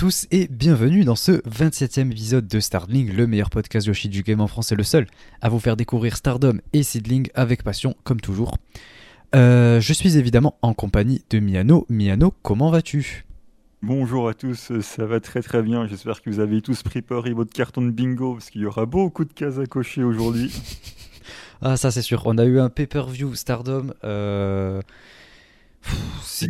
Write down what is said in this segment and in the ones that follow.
Tous et bienvenue dans ce 27e épisode de Starling, le meilleur podcast Yoshi du game en France et le seul à vous faire découvrir Stardom et Seedling avec passion comme toujours. Euh, je suis évidemment en compagnie de Miano. Miano, comment vas-tu? Bonjour à tous, ça va très très bien. J'espère que vous avez tous préparé votre carton de bingo parce qu'il y aura beaucoup de cases à cocher aujourd'hui. ah ça c'est sûr, on a eu un pay-per-view Stardom. Euh...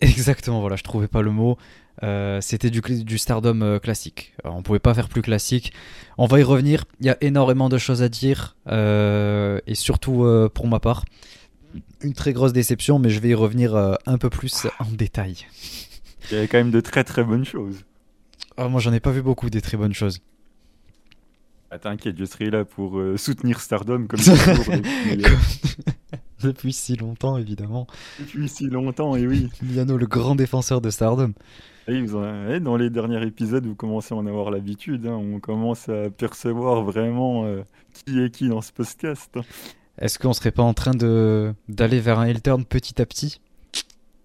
Exactement voilà, je trouvais pas le mot. Euh, c'était du, du, Stardom euh, classique. On pouvait pas faire plus classique. On va y revenir. Il y a énormément de choses à dire euh, et surtout pour ma part, une très grosse déception, mais je vais y revenir un peu plus en détail. Il y avait quand même de très très bonnes choses. Ah, moi, j'en ai pas vu beaucoup des très bonnes choses. Ah, T'inquiète, je serai là pour soutenir Stardom comme toujours. depuis si longtemps, évidemment. Depuis si longtemps, et oui. Miano, le grand défenseur de Stardom. Oui, dans les derniers épisodes, vous commencez à en avoir l'habitude. Hein. On commence à percevoir vraiment euh, qui est qui dans ce podcast. Est-ce qu'on serait pas en train de d'aller vers un Elturn petit à petit?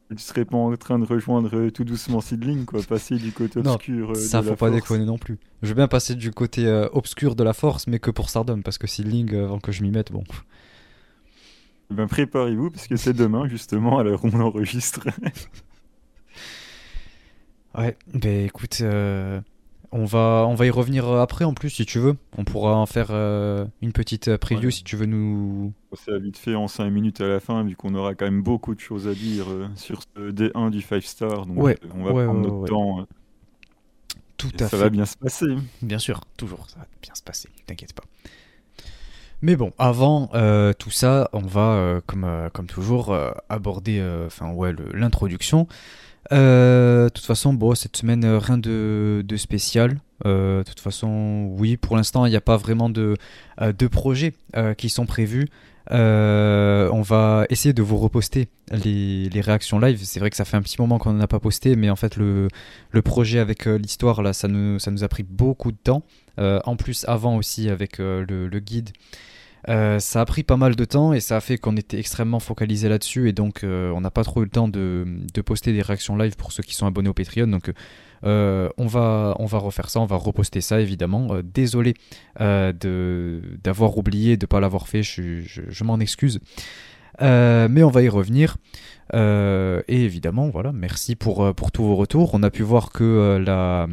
Tu serais pas en train de rejoindre euh, tout doucement Seedling, quoi, passer du côté obscur. Euh, ça, faut pas déconner non plus. Je veux bien passer du côté obscur de la force, mais que pour Stardom, parce que Seedling, avant que je m'y mette, bon. Eh ben, préparez-vous, parce que c'est demain, justement, à l'heure où on enregistre. Ouais, ben écoute, euh, on, va, on va y revenir après en plus si tu veux. On pourra en faire euh, une petite preview si tu veux nous. C'est vite fait en 5 minutes à la fin, vu qu'on aura quand même beaucoup de choses à dire euh, sur ce D1 du 5 star. Donc ouais, on va prendre notre temps. Tout à ça fait. va bien se passer. Bien sûr, toujours, ça va bien se passer, t'inquiète pas. Mais bon, avant tout ça, on va, comme, comme toujours, aborder enfin ouais, l'introduction. Euh, de toute façon, bon, cette semaine, euh, rien de, spécial. Euh, de toute façon, oui, pour l'instant, il n'y a pas vraiment de, de projets qui sont prévus. on va essayer de vous reposter les, réactions live. C'est vrai que ça fait un petit moment qu'on n'en a pas posté, mais en fait, le, projet avec l'histoire, là, ça nous, a pris beaucoup de temps. en plus, avant aussi, avec le guide. Euh, ça a pris pas mal de temps et ça a fait qu'on était extrêmement focalisé là-dessus et donc euh, on n'a pas trop eu le temps de, poster des réactions live pour ceux qui sont abonnés au Patreon. Donc euh, on, va, on va refaire ça, on va reposter ça évidemment. désolé d'avoir oublié, de ne pas l'avoir fait, je, m'en excuse. mais on va y revenir. et évidemment, voilà, merci pour, pour tous vos retours. On a pu voir que la,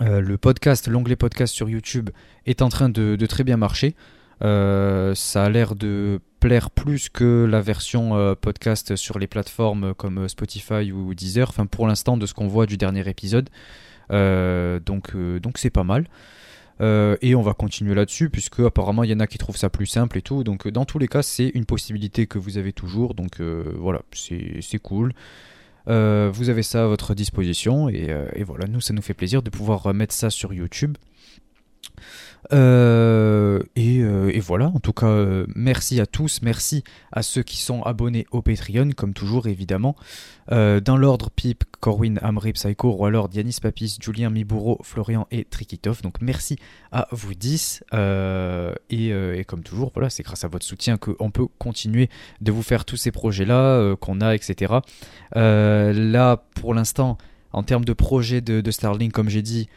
le podcast, l'onglet podcast sur YouTube est en train de très bien marcher. Euh, ça a l'air de plaire plus que la version euh, podcast sur les plateformes comme Spotify ou Deezer. Enfin, pour l'instant, de ce qu'on voit du dernier épisode. Euh, donc, donc c'est pas mal. et on va continuer là-dessus, puisque apparemment il y en a qui trouvent ça plus simple et tout. Donc, dans tous les cas, c'est une possibilité que vous avez toujours. Donc, voilà, c'est cool. vous avez ça à votre disposition. Et, et, voilà, nous, ça nous fait plaisir de pouvoir mettre ça sur YouTube. Euh, euh, et, voilà, en tout cas, euh, merci à tous, merci à ceux qui sont abonnés au Patreon, comme toujours évidemment. dans l'ordre, Pip, Corwin, Amri, Psycho, Roi Lord, Yanis Papis, Julien Mibouro, Florian et Trikitov. Donc merci à vous 10. Et, et, comme toujours, voilà, c'est grâce à votre soutien qu'on peut continuer de vous faire tous ces projets-là qu'on a, etc. là, pour l'instant, en termes de projet de, de Starlink, comme j'ai dit,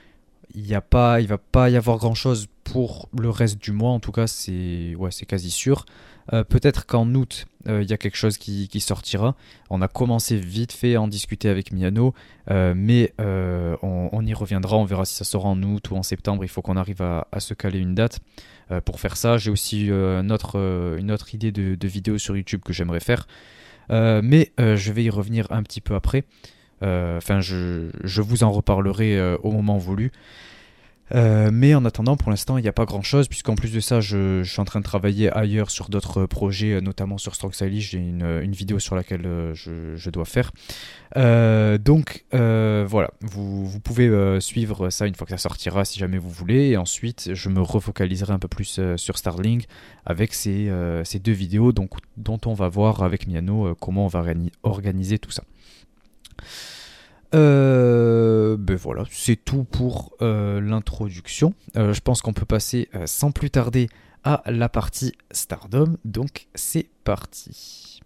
il y a pas, il va pas y avoir grand chose pour le reste du mois. En tout cas, c'est ouais, c'est quasi sûr. Euh, peut-être qu'en août, euh, il y a quelque chose qui, sortira. On a commencé vite fait à en discuter avec Miano, euh, mais on, y reviendra. On verra si ça sera en août ou en septembre. Il faut qu'on arrive à, se caler une date pour faire ça. J'ai aussi une autre, idée de vidéo sur YouTube que j'aimerais faire, mais je vais y revenir un petit peu après. Euh, enfin, je, vous en reparlerai euh, au moment voulu. Euh, mais en attendant, pour l'instant, il n'y a pas grand chose, puisqu'en plus de ça, je, suis en train de travailler ailleurs sur d'autres projets, notamment sur Strong Stylish. J'ai une, vidéo sur laquelle je, dois faire. donc voilà, vous, pouvez suivre ça une fois que ça sortira si jamais vous voulez. Et ensuite, je me refocaliserai un peu plus sur Starling avec ces, deux vidéos donc, dont on va voir avec Miano comment on va organiser tout ça. Euh, ben voilà, c'est tout pour euh, l'introduction. Euh, je pense qu'on peut passer sans plus tarder à la partie Stardom. Donc c'est parti.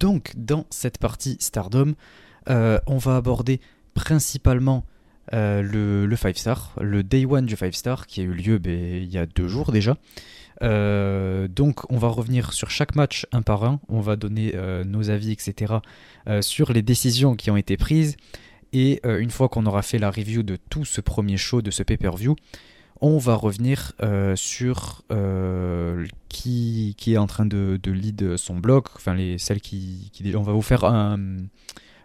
Donc, dans cette partie Stardom, on va aborder principalement le 5 star, le day one du 5 star qui a eu lieu ben, il y a deux jours déjà. donc on va revenir sur chaque match un par un, on va donner nos avis, etc. sur les décisions qui ont été prises. Et une fois qu'on aura fait la review de tout ce premier show, de ce pay-per-view, on va revenir euh, sur euh, qui, est en train de, lead son blog, enfin les, qui, On va vous faire un,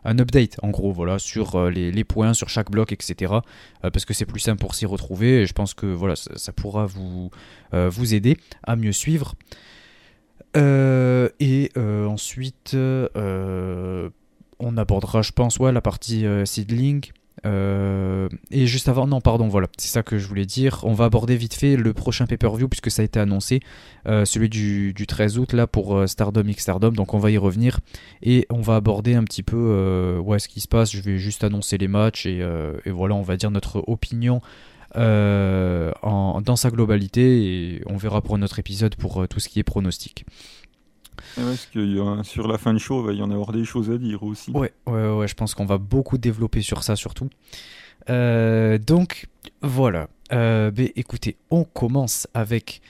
update en gros, voilà, sur euh, les, points, sur chaque bloc, etc. parce que c'est plus simple pour s'y retrouver et je pense que voilà, ça, pourra vous, vous aider à mieux suivre. et ensuite, on abordera, je pense, ouais, la partie seedling. Euh, et juste avant, non, pardon, voilà, c'est ça que je voulais dire. On va aborder vite fait le prochain pay-per-view puisque ça a été annoncé, euh, celui du, 13 août là pour euh, Stardom X Stardom. Donc on va y revenir et on va aborder un petit peu ouais, ce qui se passe. Je vais juste annoncer les matchs et, voilà, on va dire notre opinion en, dans sa globalité et on verra pour notre épisode pour tout ce qui est pronostic. Parce que sur la fin de show, il va y en avoir des choses à dire aussi. Ouais, ouais, ouais, je pense qu'on va beaucoup développer sur ça surtout. Euh, donc voilà. Euh, ben, écoutez, on commence avec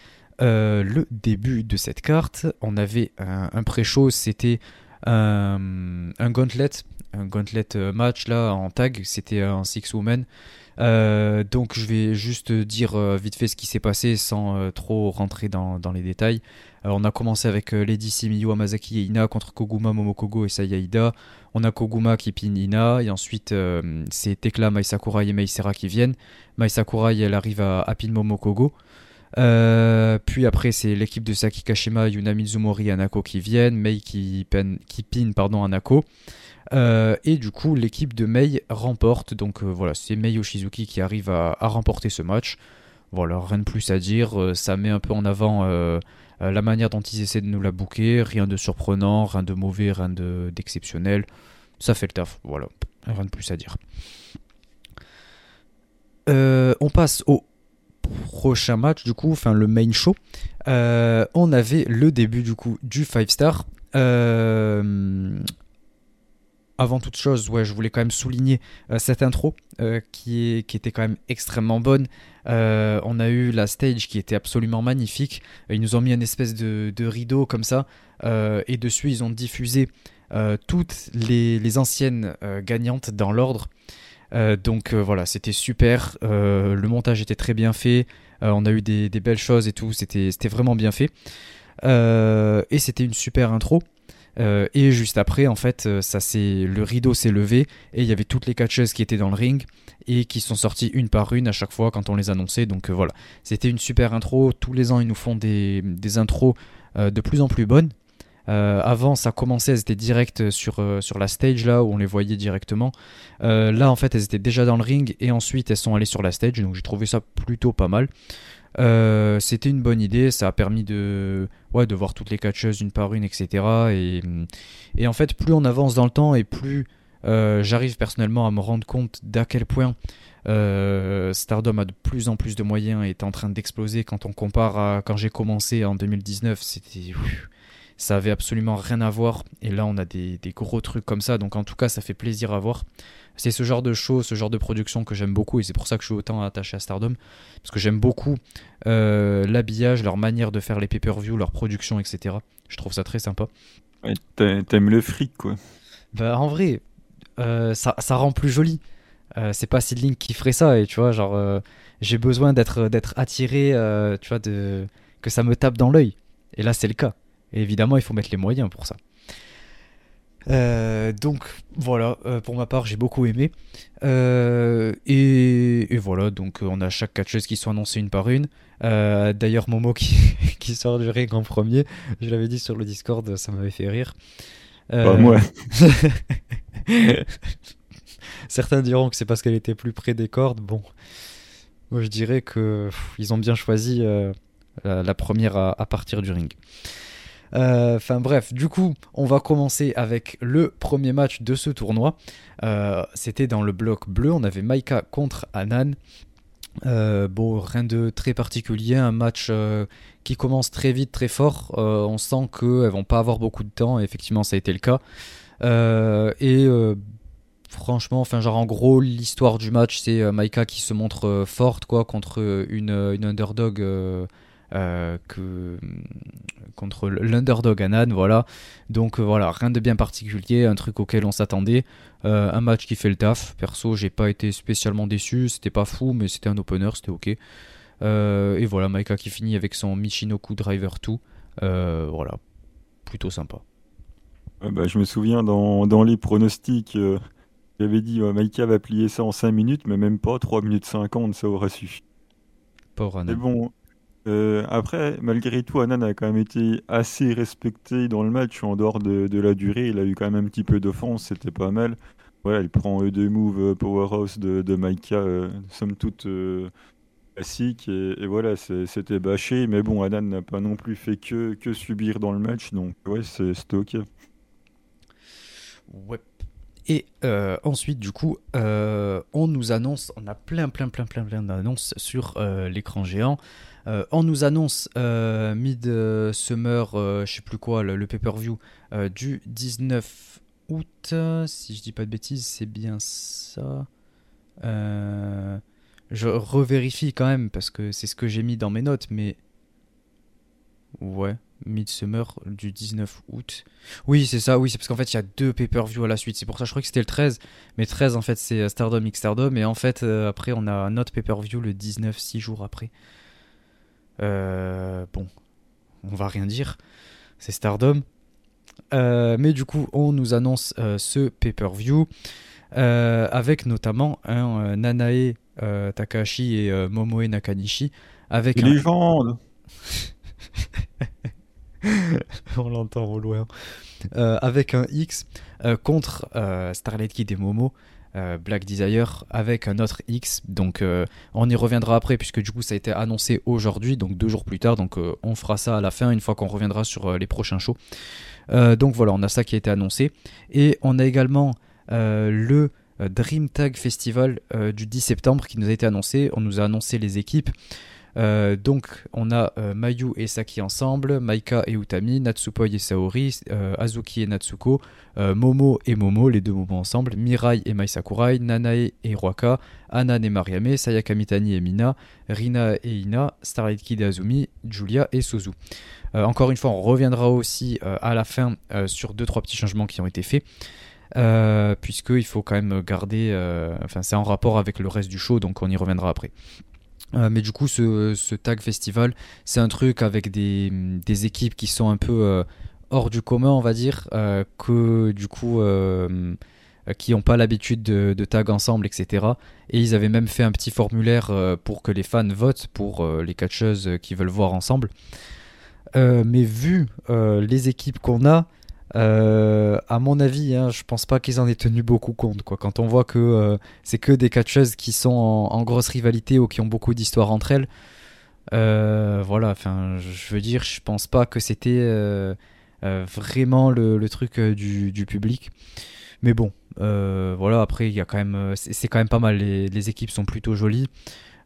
euh, le début de cette carte. On avait un, pré-show, c'était un, un, gauntlet, un gauntlet match là en tag, c'était un six woman. donc je vais juste dire vite fait ce qui s'est passé sans trop rentrer dans, les détails. Euh, on a commencé avec euh, Lady Simiyu Amazaki et Ina contre Koguma, Momokogo et Sayaida. On a Koguma qui pine Ina et ensuite euh, c'est Tekla, Mai Sakurai et Mei qui viennent. Mai Sakurai elle arrive à, à pin Momokogo. puis après, c'est l'équipe de Saki Kashima, Yuna Mizumori et Anako qui viennent, Mei qui, qui pin pardon, Anako. Et du coup, l'équipe de Mei remporte. Donc voilà, c'est Mei Yoshizuki qui arrive à, remporter ce match. Voilà, rien de plus à dire. ça met un peu en avant euh, la manière dont ils essaient de nous la bouquer, rien de surprenant, rien de mauvais, rien d'exceptionnel. ça fait le taf, voilà, rien de plus à dire. Euh, on passe au prochain match, du coup, enfin le main show. Euh, on avait le début du coup du 5 star. Avant toute chose, ouais, je voulais quand même souligner cette intro qui, est, qui était quand même extrêmement bonne. Euh, on a eu la stage qui était absolument magnifique. Ils nous ont mis une espèce de, rideau comme ça. Euh, et dessus, ils ont diffusé euh, toutes les, anciennes gagnantes dans l'ordre. donc voilà, c'était super. le montage était très bien fait. on a eu des, des, belles choses et tout. C'était vraiment bien fait. et c'était une super intro. Euh, et juste après, en fait, euh, ça c'est le rideau s'est levé et il y avait toutes les catcheuses qui étaient dans le ring et qui sont sorties une par une à chaque fois quand on les annonçait. Donc euh, voilà, c'était une super intro. Tous les ans, ils nous font des, intros de plus en plus bonnes. avant, ça commençait, elles étaient directes sur, sur la stage là où on les voyait directement. là, en fait, elles étaient déjà dans le ring et ensuite elles sont allées sur la stage. Donc j'ai trouvé ça plutôt pas mal. Euh, c'était une bonne idée, ça a permis de, ouais, voir toutes les catcheuses une par une, etc. Et, et en fait, plus on avance dans le temps et plus euh, j'arrive personnellement à me rendre compte d'à quel point euh, Stardom a de plus en plus de moyens et est en train d'exploser quand on compare à quand j'ai commencé en 2019. C'était ça avait absolument rien à voir. Et là, on a des, des, gros trucs comme ça. Donc, en tout cas, ça fait plaisir à voir. C'est ce genre de show, ce genre de production que j'aime beaucoup. Et c'est pour ça que je suis autant attaché à Stardom. Parce que j'aime beaucoup euh, l'habillage, leur manière de faire les pay-per-view, leur production, etc. Je trouve ça très sympa. Ouais, T'aimes le fric, quoi. Bah, en vrai, euh, ça, ça, rend plus joli. Euh, c'est pas Sidlink qui ferait ça. Et tu vois, genre, j'ai besoin d'être attiré, tu vois, de, que ça me tape dans l'œil. Et là, c'est le cas. Et évidemment, il faut mettre les moyens pour ça. Euh, donc voilà, euh, pour ma part j'ai beaucoup aimé. Euh, et, voilà, donc on a chaque catcheuse qui sont annoncées une par une. D'ailleurs Momo qui, qui, sort du ring en premier, je l'avais dit sur le Discord, ça m'avait fait rire. Pas moi. Certains diront que c'est parce qu'elle était plus près des cordes. Bon, moi je dirais que ils ont bien choisi la, première à partir du ring. Euh, enfin bref, du coup, on va commencer avec le premier match de ce tournoi. Euh, c'était dans le bloc bleu, on avait Maika contre Anan. bon, rien de très particulier, un match qui commence très vite, très fort. on sent qu'elles vont pas avoir beaucoup de temps, effectivement ça a été le cas. et franchement, enfin genre en gros l'histoire du match c'est Maika qui se montre forte quoi contre une underdog euh, que contre l'underdog Anan, voilà. Donc euh, voilà, rien de bien particulier, un truc auquel on s'attendait. Euh, un match qui fait le taf. Perso, j'ai pas été spécialement déçu, c'était pas fou, mais c'était un opener, c'était ok. et voilà, Maika qui finit avec son Michinoku Driver 2. voilà, plutôt sympa. Bah, je me souviens dans, dans les pronostics, j'avais dit Maika va plier ça en 5 minutes, mais même pas 3 minutes 50, ça aurait suffi. Pas Mais bon, euh, après, malgré tout, Anan a quand même été assez respecté dans le match en dehors de, la durée. Il a eu quand même un petit peu d'offense, c'était pas mal. Voilà, il prend euh, deux moves euh, powerhouse de, Maika, somme toute classique. Et, voilà, c'était bâché. Mais bon, Anan n'a pas non plus fait que, que subir dans le match. Donc, ouais, c'était ok. Ouais. Et ensuite, du coup, on nous annonce, on a plein, plein, plein, plein, plein d'annonces sur l'écran géant. Euh, on nous annonce euh, mid-summer, euh, je sais plus quoi, le, pay-per-view du 19 août. Si je dis pas de bêtises, c'est bien ça. je revérifie quand même parce que c'est ce que j'ai mis dans mes notes, mais. Ouais, Midsummer du 19 août. Oui, c'est ça, oui, c'est parce qu'en fait, il y a deux pay-per-view à la suite. C'est pour ça je crois que c'était le 13. Mais 13, en fait, c'est Stardom X Stardom. Et en fait, après, on a un autre pay-per-view le 19, 6 jours après. Euh, bon, on va rien dire, c'est Stardom. Euh, mais du coup, on nous annonce euh, ce pay-per-view avec notamment un Nanae Takahashi et Momoe Nakanishi. Avec un... légende On l'entend au loin. avec un X contre Starlight Kid et Momo. Euh, Black Desire avec un autre X. Donc euh, on y reviendra après puisque du coup ça a été annoncé aujourd'hui, donc deux jours plus tard. Donc euh, on fera ça à la fin une fois qu'on reviendra sur les prochains shows. donc voilà, on a ça qui a été annoncé. Et on a également le Dream Tag Festival du 10 septembre qui nous a été annoncé. On nous a annoncé les équipes. Euh, donc on a euh, Mayu et Saki ensemble, Maika et Utami, Natsupoi et Saori, euh, Azuki et Natsuko, Momo et Momo, les deux Momo ensemble, Mirai et Mai Sakurai, Nanae et Ruaka, Anan et Mariame, Sayaka Mitani et Mina, Rina et Ina, Starlight Kid et Azumi, Julia et Suzu. encore une fois, on reviendra aussi à la fin sur deux trois petits changements qui ont été faits. puisqu'il faut quand même garder, enfin c'est en rapport avec le reste du show, donc on y reviendra après. Euh, mais du coup, ce, tag festival, c'est un truc avec des, équipes qui sont un peu euh, hors du commun, on va dire, euh, que du coup, qui n'ont pas l'habitude de, tag ensemble, etc. Et ils avaient même fait un petit formulaire pour que les fans votent pour les catcheuses qui veulent voir ensemble. mais vu les équipes qu'on a, euh, à mon avis, hein, je pense pas qu'ils en aient tenu beaucoup compte. Quoi. Quand on voit que euh, c'est que des catcheuses qui sont en, grosse rivalité ou qui ont beaucoup d'histoires entre elles, euh, voilà, enfin, je veux dire, je pense pas que c'était vraiment le, truc du, public. Mais bon, voilà, après, il quand même, c'est quand même pas mal. les équipes sont plutôt jolies.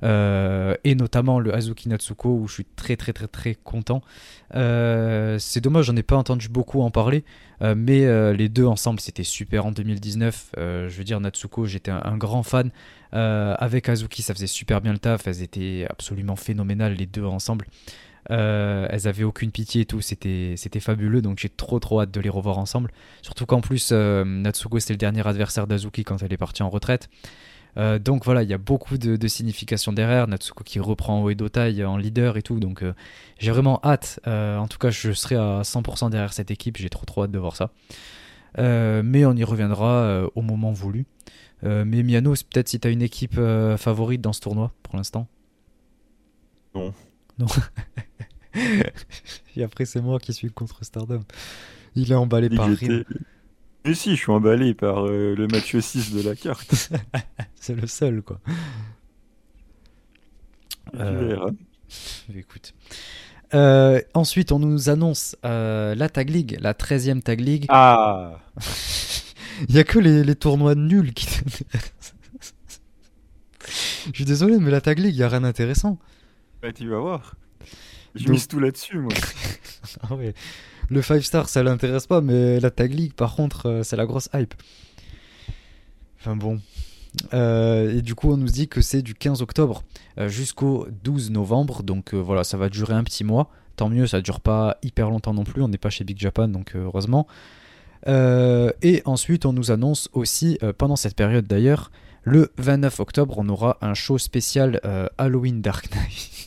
Euh, et notamment le Azuki Natsuko où je suis très très très très content. Euh, c'est dommage, j'en ai pas entendu beaucoup en parler, euh, mais les deux ensemble c'était super en 2019. je veux dire, Natsuko, j'étais un, grand fan. avec Azuki, ça faisait super bien le taf, elles étaient absolument phénoménales les deux ensemble. elles avaient aucune pitié et tout, c'était fabuleux, donc j'ai trop trop hâte de les revoir ensemble. Surtout qu'en plus, Natsuko c'était le dernier adversaire d'Azuki quand elle est partie en retraite. Euh, donc voilà, il y a beaucoup de, signification derrière. Natsuko qui reprend Oedo Tai en leader et tout. Donc euh, j'ai vraiment hâte. Euh, en tout cas, je serai à 100% derrière cette équipe. J'ai trop trop hâte de voir ça. mais on y reviendra au moment voulu. mais Miano, peut-être si tu as une équipe favorite dans ce tournoi pour l'instant Non. Non. et après, c'est moi qui suis contre Stardom. Il est emballé par rien. Mais si, je suis emballé par euh, le match 6 de la carte. c'est le seul, quoi. Euh, écoute. Euh, ensuite, on nous annonce la Tag League, la 13e Tag League. Ah Il n'y a que les, les, tournois nuls qui Je suis désolé, mais la Tag League, il a rien d'intéressant. Bah, tu vas voir. Je mise tout là-dessus, moi. ah ouais. Le 5 star, ça l'intéresse pas, mais la Tag League, par contre, euh, c'est la grosse hype. Enfin bon. Euh, et du coup, on nous dit que c'est du 15 octobre euh, jusqu'au 12 novembre. Donc voilà, ça va durer un petit mois. Tant mieux, ça dure pas hyper longtemps non plus. On n'est pas chez Big Japan, donc heureusement. et ensuite, on nous annonce aussi, pendant cette période d'ailleurs, le 29 octobre, on aura un show spécial Halloween Dark Knight.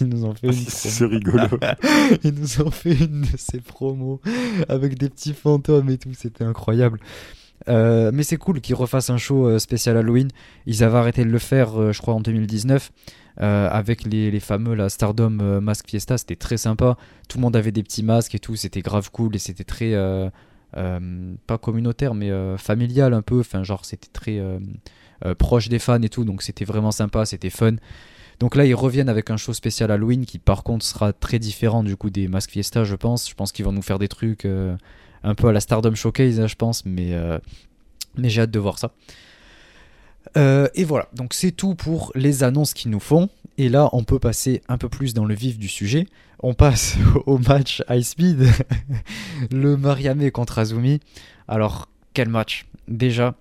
Ils nous ont fait une C'est rigolo. Ils nous ont fait une de ces promos avec des petits fantômes et tout. C'était incroyable. Euh, mais c'est cool qu'ils refassent un show euh, spécial Halloween. Ils avaient arrêté de le faire, euh, je crois, en 2019. avec les, les, fameux la Stardom Mask Fiesta, c'était très sympa. Tout le monde avait des petits masques et tout, c'était grave cool et c'était très pas communautaire mais familial un peu. Enfin, genre c'était très proche des fans et tout, donc c'était vraiment sympa, c'était fun. Donc là, ils reviennent avec un show spécial Halloween qui, par contre, sera très différent du coup des Mask Fiesta, je pense. Je pense qu'ils vont nous faire des trucs euh, un peu à la Stardom Showcase, hein, je pense, mais, euh, mais j'ai hâte de voir ça. Euh, et voilà, donc c'est tout pour les annonces qu'ils nous font. Et là, on peut passer un peu plus dans le vif du sujet. On passe au match High Speed, le Mariame contre Azumi. Alors, quel match? Déjà,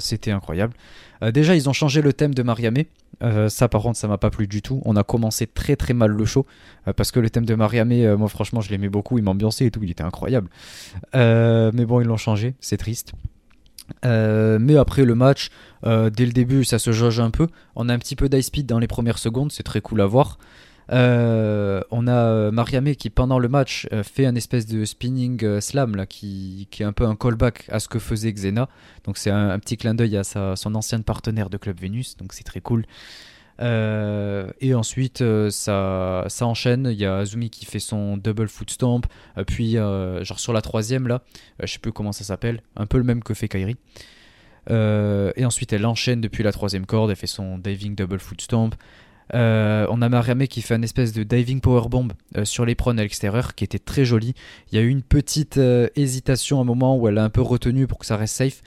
c'était incroyable. Déjà, ils ont changé le thème de Mariame. Euh, ça, par contre, ça m'a pas plu du tout. On a commencé très très mal le show euh, parce que le thème de Mariamé, euh, moi franchement, je l'aimais beaucoup. Il m'ambiançait et tout, il était incroyable. mais bon, ils l'ont changé, c'est triste. mais après le match, dès le début, ça se jauge un peu. On a un petit peu d'ice speed dans les premières secondes, c'est très cool à voir. Euh, on a euh, Mariamé qui pendant le match euh, fait un espèce de spinning slam qui, est un peu un callback à ce que faisait Xena. Donc c'est un, petit clin d'œil à son ancienne partenaire de Club Vénus, donc c'est très cool. et ensuite ça, ça enchaîne, il y a Azumi qui fait son double foot stomp, puis genre sur la troisième là, je sais plus comment ça s'appelle, un peu le même que fait Kairi. et ensuite elle enchaîne depuis la troisième corde, elle fait son diving double foot stomp, euh, on a Mariamé qui fait un espèce de diving powerbomb euh, sur les à l'extérieur qui était très joli. Il y a eu une petite euh, hésitation à un moment où elle a un peu retenu pour que ça reste safe.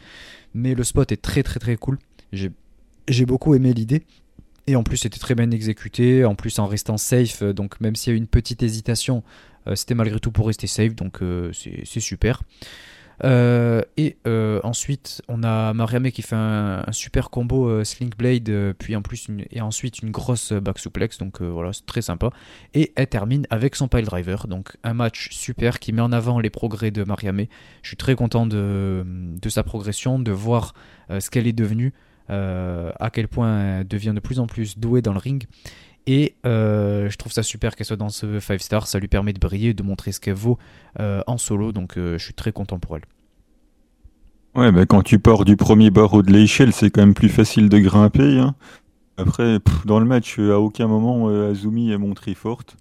Mais le spot est très très très cool. J'ai beaucoup aimé l'idée. Et en plus c'était très bien exécuté. En plus en restant safe. Donc même s'il y a eu une petite hésitation, c'était malgré tout pour rester safe. Donc c'est super. Euh, et euh, ensuite, on a Mariame qui fait un, super combo euh, Slink Blade, puis en plus et ensuite une grosse back suplex, donc voilà, c'est très sympa. Et elle termine avec son pile driver, donc un match super qui met en avant les progrès de Mariame. Je suis très content de, de sa progression, de voir ce qu'elle est devenue, à quel point elle devient de plus en plus douée dans le ring. Et je trouve ça super qu'elle soit dans ce 5 star, ça lui permet de briller, de montrer ce qu'elle vaut en solo, donc je suis très content pour elle. Ouais, bah quand tu pars du premier barreau de l'échelle, c'est quand même plus facile de grimper. Hein. Après, dans le match, à aucun moment euh, Azumi est montré forte.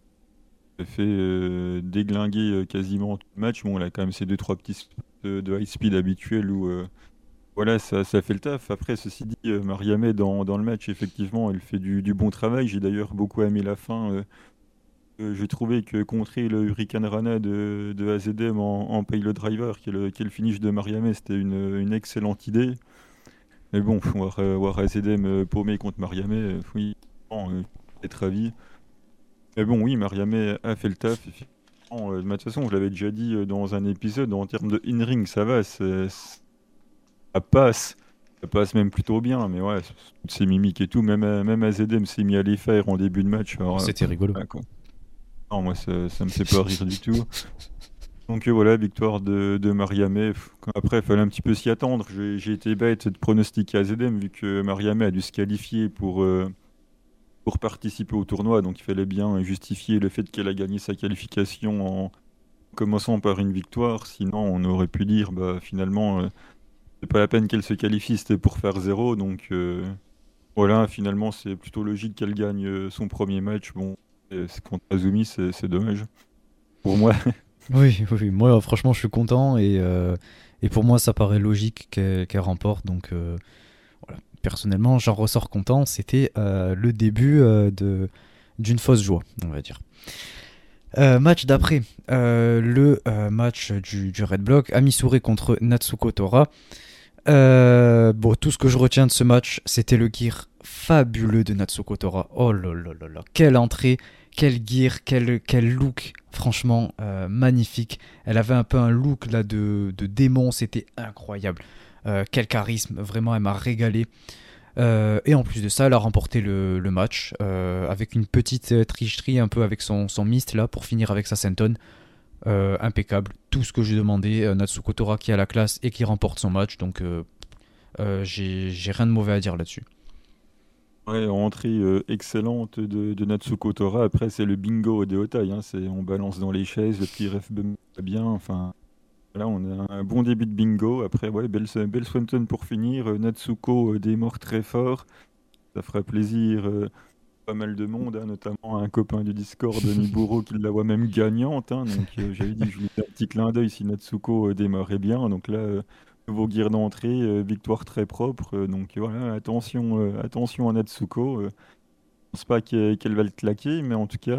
Elle fait euh, déglinguer euh, quasiment tout le match. Bon, elle a quand même ses deux trois petits de high speed habituels où voilà, ça, ça fait le taf. Après, ceci dit, Mariamé dans, dans le match, effectivement, elle fait du, bon travail. J'ai d'ailleurs beaucoup aimé la fin euh, j'ai trouvé que contrer le Hurricane Rana de, de AZM en, en le driver, qui finish de Mariamé, c'était une, une, excellente idée. Mais bon, voir, voir AZM euh, paumé contre Mariamé, euh, oui, être ravi. Mais bon, oui, Mariamé a fait le taf. de toute façon, je l'avais déjà dit dans un épisode, en termes de in-ring, ça va, ça passe. Ça passe même plutôt bien, mais ouais, toutes ces mimiques et tout, même, même AZM s'est mis à les faire en début de match. C'était rigolo. Non, moi, ça, ça me fait pas rire du tout. Donc euh, voilà, victoire de, de Mariamé. Après, il fallait un petit peu s'y attendre. J'ai été bête de pronostiquer AZM vu que Mariamé a dû se qualifier pour, euh, pour participer au tournoi. Donc il fallait bien justifier le fait qu'elle a gagné sa qualification en commençant par une victoire. Sinon, on aurait pu dire bah, finalement, euh, c'est pas la peine qu'elle se qualifie, c'était pour faire zéro. Donc voilà, finalement, c'est plutôt logique qu'elle gagne son premier match. Bon, contre Azumi, c'est dommage. Pour moi. oui, oui, moi franchement je suis content et, euh, et pour moi ça paraît logique qu'elle remporte. Donc euh, voilà. personnellement j'en ressors content. C'était euh, le début d'une fausse joie, on va dire. Match d'après, le match du, du, Red Block, Amisure contre Natsuko Tora. bon, tout ce que je retiens de ce match, c'était le gear fabuleux de Natsuko Tora. Oh là là là là, quelle entrée, quel gear, quel, quel look, franchement euh, magnifique. Elle avait un peu un look là de, démon, c'était incroyable. Euh, quel charisme, vraiment, elle m'a régalé. Euh, et en plus de ça, elle a remporté le, match avec une petite tricherie un peu avec son, mist là pour finir avec sa Senton. impeccable, tout ce que j'ai demandé. Natsuko Tora qui a la classe et qui remporte son match, donc j'ai rien de mauvais à dire là-dessus. Ouais, entrée euh, excellente de, de, Natsuko Tora. Après, c'est le bingo des Otai. Hein. On balance dans les chaises, le petit ref bien. Enfin, là, on a un bon début de bingo. Après, ouais, belle, belle Swanton pour finir. Euh, Natsuko euh, démord très fort. Ça fera plaisir pas mal de monde, hein, notamment un copain du Discord, Niburo, qui la voit même gagnante. Hein. donc, j'avais dit, je lui fais un petit clin d'œil si Natsuko démarrait bien. Donc là Nouveau gear d'entrée, euh, victoire très propre. Euh, donc voilà, attention, euh, attention à Natsuko. je pense pas qu'elle va le claquer, mais en tout cas,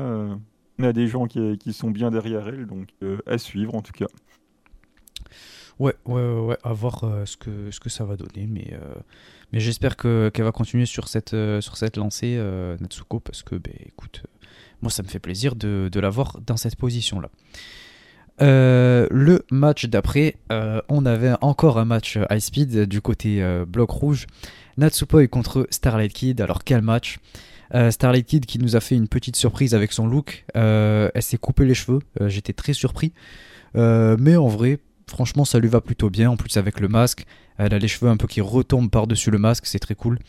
on a des gens qui, qui, sont bien derrière elle, donc à suivre en tout cas. Ouais, ouais, ouais, à voir ce, que, ce que ça va donner, mais, mais j'espère qu'elle va continuer sur cette, sur cette lancée, Natsuko, parce que, ben, écoute, moi ça me fait plaisir de, de la voir dans cette position-là. Euh, le match d'après, euh, on avait encore un match high speed du côté euh, bloc rouge. Natsupoi contre Starlight Kid. Alors quel match? Starlight Kid qui nous a fait une petite surprise avec son look. elle s'est coupé les cheveux. J'étais très surpris. mais en vrai, franchement, ça lui va plutôt bien. En plus avec le masque, elle a les cheveux un peu qui retombent par-dessus le masque. C'est très cool.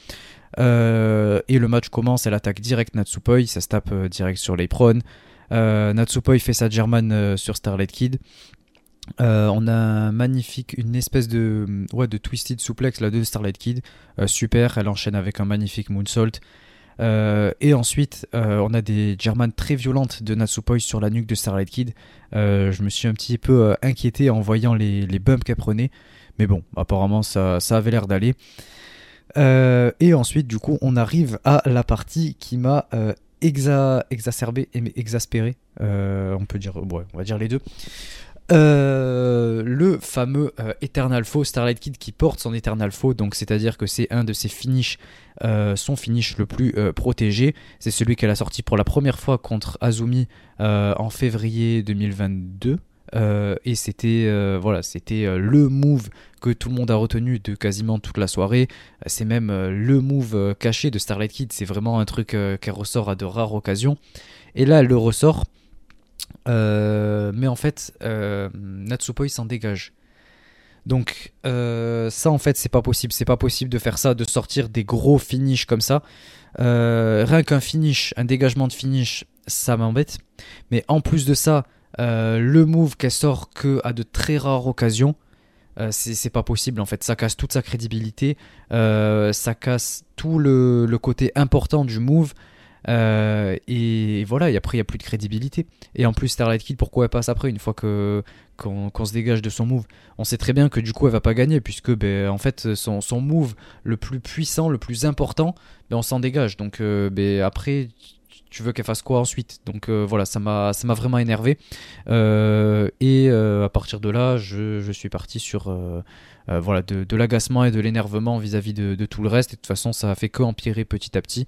et le match commence. Elle attaque direct Natsupoi. Ça se tape direct sur l'apron. Euh, Natsupoi fait sa German euh, sur Starlight Kid. Euh, on a un magnifique, une espèce de, ouais, de twisted suplex là de Starlight Kid. super, elle enchaîne avec un magnifique moonsault. Et ensuite, on a des German très violentes de Natsupoi sur la nuque de Starlight Kid. je me suis un petit peu inquiété en voyant les, les bumps qu'elle prenait. Mais bon, apparemment, ça, ça avait l'air d'aller. et ensuite, du coup, on arrive à la partie qui m'a exacerbé et exaspéré. Euh, on peut dire, on va dire les deux. Euh, le fameux euh, Eternal Foe Starlight Kid qui porte son Eternal Foe, donc c'est-à-dire que c'est un de ses finishes, son finish le plus protégé. C'est celui qu'elle a sorti pour la première fois contre Azumi en février 2022. Euh, et c'était euh, voilà, c'était euh, le move que tout le monde a retenu de quasiment toute la soirée. C'est même le move caché de Starlight Kid. C'est vraiment un truc qu'elle ressort à de rares occasions. Et là, elle le ressort. Mais en fait, Natsupoi s'en dégage. Donc ça en fait c'est pas possible, c'est pas possible de faire ça, de sortir des gros finishes comme ça. rien qu'un finish, un dégagement de finish, ça m'embête. Mais en plus de ça, euh, le move qu'elle sort que à de très rares occasions, euh, c'est pas possible en fait. Ça casse toute sa crédibilité, euh, ça casse tout le, côté important du move. Et, voilà, et après il n'y a plus de crédibilité. Et en plus, Starlight Kid, pourquoi elle passe après une fois que qu'on se dégage de son move? On sait très bien que du coup elle va pas gagner puisque ben, en fait son, move le plus puissant, le plus important, ben, on s'en dégage. Donc ben, après tu veux qu'elle fasse quoi ensuite? Donc euh, voilà, ça m'a vraiment énervé. Euh, et euh, à partir de là, je, suis parti sur voilà de, l'agacement et de l'énervement vis-à-vis de, tout le reste. Et de toute façon, ça a fait que empirer petit à petit.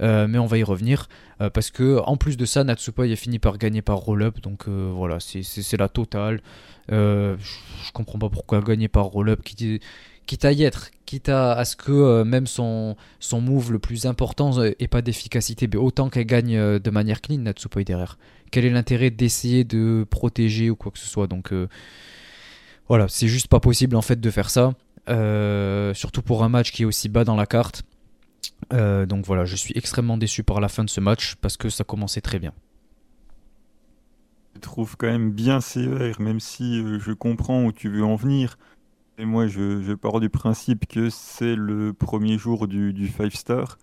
Mais on va y revenir parce que en plus de ça, Natsupoi a fini par gagner par roll-up. Donc voilà, c'est la totale. je, comprends pas pourquoi gagner par roll-up qui quitte à y être, quitte à, ce que euh, même son, son move le plus important n'ait euh, pas d'efficacité, autant qu'elle gagne euh, de manière clean, Natsupoi derrière. Quel est l'intérêt d'essayer de protéger ou quoi que ce soit? Donc voilà, c'est juste pas possible en fait de faire ça, surtout pour un match qui est aussi bas dans la carte. Donc voilà, je suis extrêmement déçu par la fin de ce match parce que ça commençait très bien. Je trouve quand même bien sévère, même si je comprends où tu veux en venir. Et moi, je, pars du principe que c'est le premier jour du, du Five Star.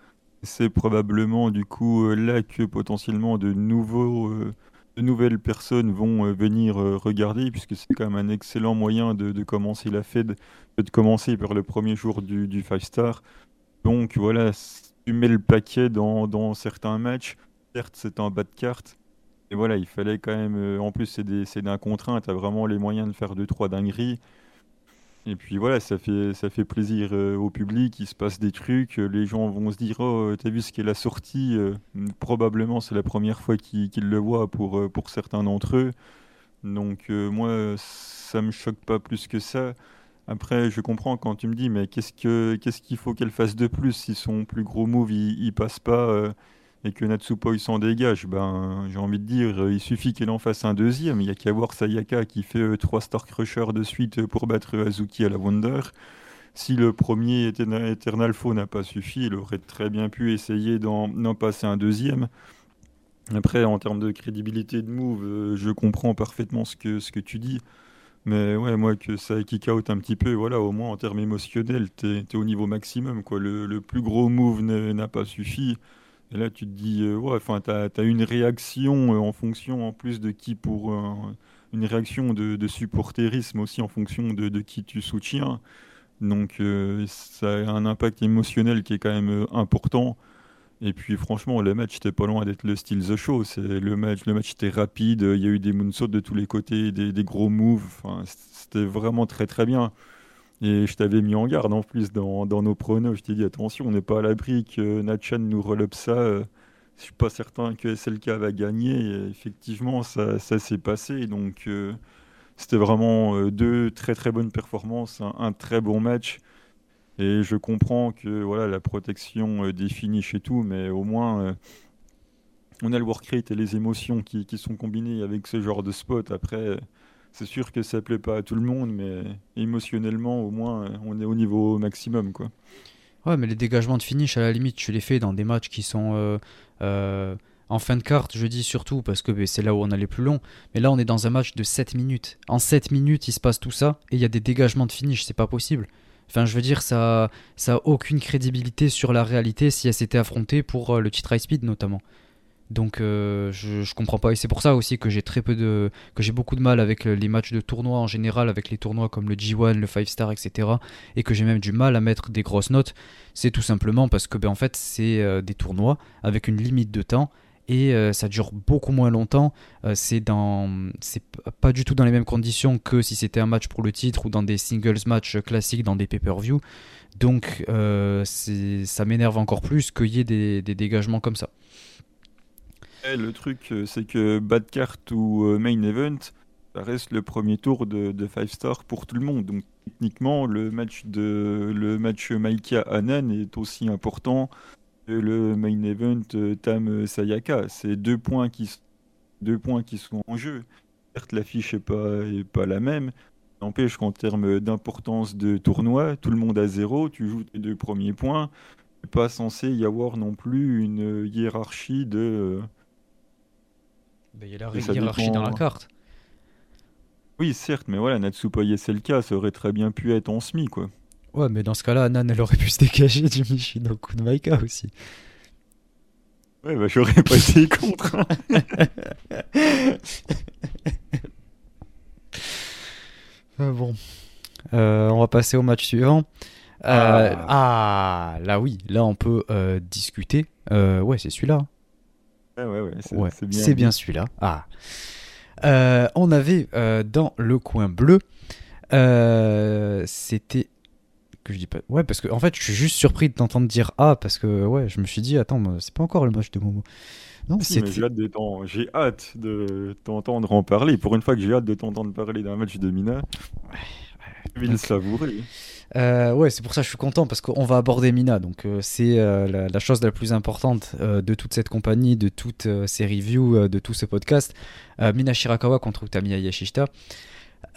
C'est probablement du coup euh, là que potentiellement de, nouveaux, euh, de nouvelles personnes vont euh, venir regarder, puisque c'est quand même un excellent moyen de, commencer la Fed, de commencer par le premier jour du, du Five Star. Donc voilà, tu mets le paquet dans, certains matchs. Certes, c'est un bas de carte. Et voilà, il fallait quand même. en plus, c'est d'un contraint, tu as vraiment les moyens de faire 2-3 dingueries. Et puis voilà, ça fait, ça fait plaisir euh, au public, il se passe des trucs, euh, les gens vont se dire Oh, t'as vu ce qu'est la sortie Probablement c'est la première fois qu'ils le voient pour, pour certains d'entre eux. Donc moi, ça me choque pas plus que ça. Après, je comprends quand tu me dis Mais qu'est-ce qu'il faut qu'elle fasse de plus si son plus gros move il, il passe pas et que Natsupoi s'en dégage, ben, j'ai envie de dire, il suffit qu'elle en fasse un deuxième. Il n'y a qu'à voir Sayaka qui fait 3 euh, Star Crusher de suite pour battre Azuki à la Wonder. Si le premier Eternal Foe n'a pas suffi, il aurait très bien pu essayer d'en passer un deuxième. Après, en termes de crédibilité de move, euh, je comprends parfaitement que, ce que tu dis. Mais ouais, moi, que ça kick out un petit peu, voilà, au moins en termes émotionnels, t'es es au niveau maximum. Quoi. Le, le plus gros move n'a pas suffi. Et là, tu te dis, euh, ouais, tu as, une réaction euh, en fonction, en plus de qui pour. Euh, une réaction de, de, supporterisme aussi en fonction de, de qui tu soutiens. Donc, ça a un impact émotionnel qui est quand même important. Et puis, franchement, le match, n'était pas loin d'être le style The Show. Le match, le match était rapide. Il y a eu des moonsaults de tous les côtés, des, gros moves. Enfin, c'était vraiment très, très bien. Et je t'avais mis en garde en plus dans, nos pronos. Je t'ai dit attention, on n'est pas à l'abri que Natchan nous relève ça. Euh, je suis pas certain que SLK va gagner. Effectivement, ça, ça s'est passé. Donc, euh, c'était vraiment euh, deux très très bonnes performances, un, très bon match. Et je comprends que voilà la protection définie chez tout, mais au moins on a le work rate et les émotions qui, sont combinées avec ce genre de spot. Après c'est sûr que ça plaît pas à tout le monde, mais émotionnellement, au moins, on est au niveau maximum, quoi. Ouais, mais les dégagements de finish, à la limite, tu les fais dans des matchs qui sont euh, euh, en fin de carte, je dis surtout, parce que ben, c'est là où on a les plus longs. Mais là, on est dans un match de 7 minutes. En 7 minutes, il se passe tout ça, et il y a des dégagements de finish, c'est pas possible. Enfin, je veux dire, ça, ça a aucune crédibilité sur la réalité si elle s'était affrontée pour euh, le titre high speed, notamment. Donc euh, je, je, comprends pas et c'est pour ça aussi que j'ai très peu de que j'ai beaucoup de mal avec les matchs de tournoi en général avec les tournois comme le G1, le 5 star etc et que j'ai même du mal à mettre des grosses notes. C'est tout simplement parce que ben en fait c'est euh, des tournois avec une limite de temps et euh, ça dure beaucoup moins longtemps. c'est dans c'est pas du tout dans les mêmes conditions que si c'était un match pour le titre ou dans des singles match classiques dans des pay-per-view. Donc ça m'énerve encore plus qu'il y ait des, dégagements comme ça le truc, euh, c'est que bad card ou euh, main event, ça reste le premier tour de, de 5 star pour tout le monde. Donc techniquement, le match de le match Maika Anan est aussi important le main event euh, Tam Sayaka. C'est deux points qui deux points qui sont en jeu. Certes, l'affiche n'est pas est pas la même. N'empêche qu'en termes d'importance de tournoi, tout le monde a zéro. Tu joues tes deux premiers points. Pas censé y avoir non plus une hiérarchie de il y a la hiérarchie dans la carte. Oui, certes, mais voilà, Natsupoye Selka, ça aurait très bien pu être en semi, quoi. Ouais, mais dans ce cas-là, Nan, elle aurait pu se dégager du Michinoku de Maika aussi. Ouais, bah j'aurais pas été contre. Hein. ah, bon. Euh, on va passer au match suivant. Euh, ah. ah. là oui, là on peut euh, discuter. ouais, c'est celui-là. c'est bien, celui-là. Ah. On avait dans le coin bleu, c'était que je dis pas. Ouais, parce que en fait, je suis juste surpris de t'entendre dire ah parce que ouais, je me suis dit attends, c'est pas encore le match de Momo. Non, J'ai hâte de t'entendre en parler. Pour une fois que j'ai hâte de t'entendre parler d'un match de Mina, je vais le savourer. Euh, ouais, c'est pour ça que je suis content parce qu'on va aborder Mina. Donc, euh, c'est euh, la, chose la plus importante de toute cette compagnie, de toutes ces reviews, de tout ce podcast. Mina Shirakawa contre Utami Yashishita.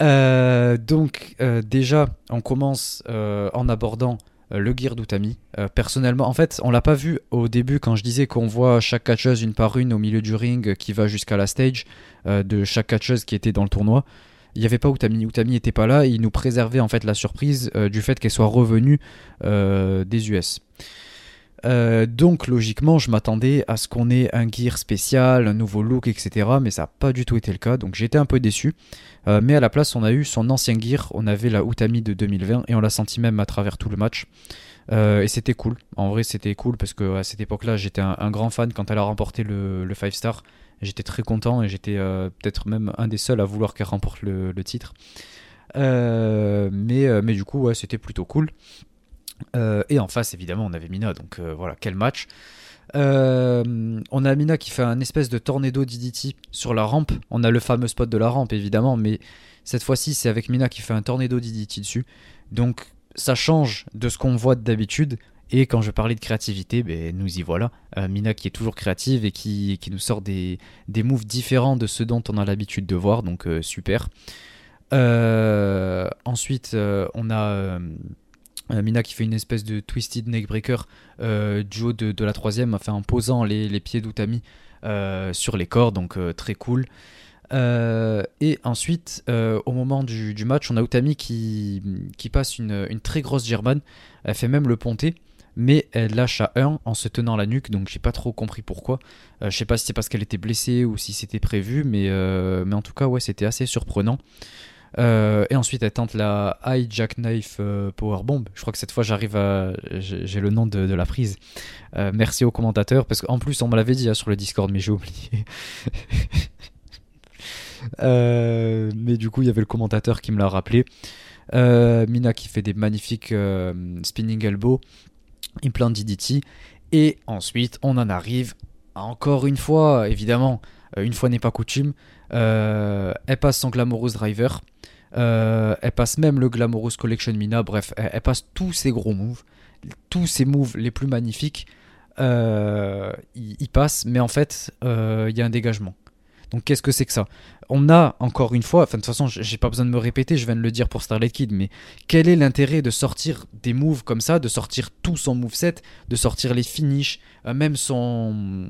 Donc, déjà, on commence en abordant le gear d'Utami. personnellement, en fait, on l'a pas vu au début quand je disais qu'on voit chaque catcheuse une par une au milieu du ring qui va jusqu'à la stage de chaque catcheuse qui était dans le tournoi il n'y avait pas Utami. Utami n'était pas là, il nous préservait en fait la surprise euh, du fait qu'elle soit revenue euh, des US. Euh, donc logiquement, je m'attendais à ce qu'on ait un gear spécial, un nouveau look, etc. Mais ça n'a pas du tout été le cas, donc j'étais un peu déçu. mais à la place, on a eu son ancien gear, on avait la Utami de 2020 et on l'a senti même à travers tout le match. et c'était cool. En vrai, c'était cool parce que à cette époque-là, j'étais un, grand fan quand elle a remporté le, le 5 star. J'étais très content et j'étais euh, peut-être même un des seuls à vouloir qu'elle remporte le, titre. mais, mais du coup, ouais, c'était plutôt cool. Et en face, évidemment, on avait Mina, donc voilà, quel match. on a Mina qui fait un espèce de tornado DDT sur la rampe. On a le fameux spot de la rampe, évidemment, mais cette fois-ci, c'est avec Mina qui fait un tornado DDT dessus. Donc, ça change de ce qu'on voit d'habitude. Et quand je parlais de créativité, ben, nous y voilà. Euh, Mina qui est toujours créative et qui, qui nous sort des, des, moves différents de ceux dont on a l'habitude de voir, donc euh, super. Euh, ensuite, on a Mina qui fait une espèce de twisted neckbreaker du haut de, la troisième, en posant les, pieds d'Utami sur les corps, donc très cool. Euh, et ensuite, euh, au moment du, match, on a Utami qui, passe une, très grosse German. Elle fait même le ponté, mais elle lâche à 1 en se tenant la nuque, donc j'ai pas trop compris pourquoi. Euh, je sais pas si c'est parce qu'elle était blessée ou si c'était prévu, mais, mais en tout cas, ouais, c'était assez surprenant. Et ensuite, elle tente la High Jackknife Power Bomb. Je crois que cette fois, j'arrive à. J'ai le nom de, la prise. merci au commentateur, parce qu'en plus, on me l'avait dit hein, sur le Discord, mais j'ai oublié. Euh, mais du coup, il y avait le commentateur qui me l'a rappelé. Euh, Mina qui fait des magnifiques euh, spinning elbow, implant DDT. Et ensuite, on en arrive encore une fois, évidemment, une fois n'est pas coutume. Elle passe son Glamorous Driver. elle passe même le Glamorous Collection Mina. Bref, elle, passe tous ses gros moves. Tous ses moves les plus magnifiques. il, il passe, mais en fait, il y a un dégagement. Donc qu'est-ce que c'est que ça? On a encore une fois, enfin de toute façon, j'ai pas besoin de me répéter, je viens de le dire pour Starlight Kid, mais quel est l'intérêt de sortir des moves comme ça, de sortir tout son moveset, de sortir les finishes, euh, même son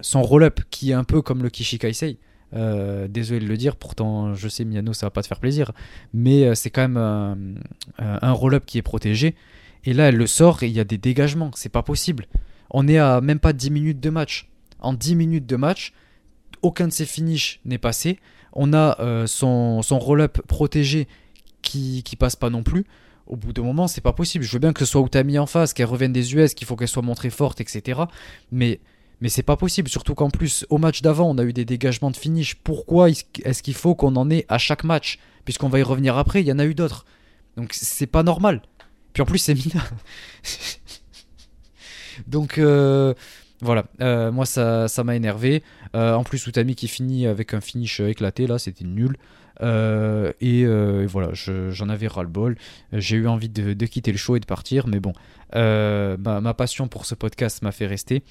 son roll-up qui est un peu comme le Kishikaisei. Euh, désolé de le dire, pourtant je sais Miano ça va pas te faire plaisir, mais euh, c'est quand même un, un roll-up qui est protégé. Et là elle le sort et il y a des dégagements, c'est pas possible. On est à même pas 10 minutes de match. En 10 minutes de match, aucun de ses finishes n'est passé. On a euh, son, son roll-up protégé qui, qui passe pas non plus. Au bout d'un moment, c'est pas possible. Je veux bien que ce soit Utami en face, qu'elle revienne des US, qu'il faut qu'elle soit montrée forte, etc. Mais, mais c'est pas possible. Surtout qu'en plus, au match d'avant, on a eu des dégagements de finish. Pourquoi est-ce qu'il faut qu'on en ait à chaque match? Puisqu'on va y revenir après, il y en a eu d'autres. Donc c'est pas normal. Puis en plus, c'est Mina. Donc. Euh, voilà, euh, moi ça, ça m'a énervé. Euh, en plus, Utami qui finit avec un finish éclaté, là c'était nul. Et, voilà, j'en avais ras-le-bol. J'ai eu envie de, quitter le show et de partir, mais bon, ma, passion pour ce podcast m'a fait rester.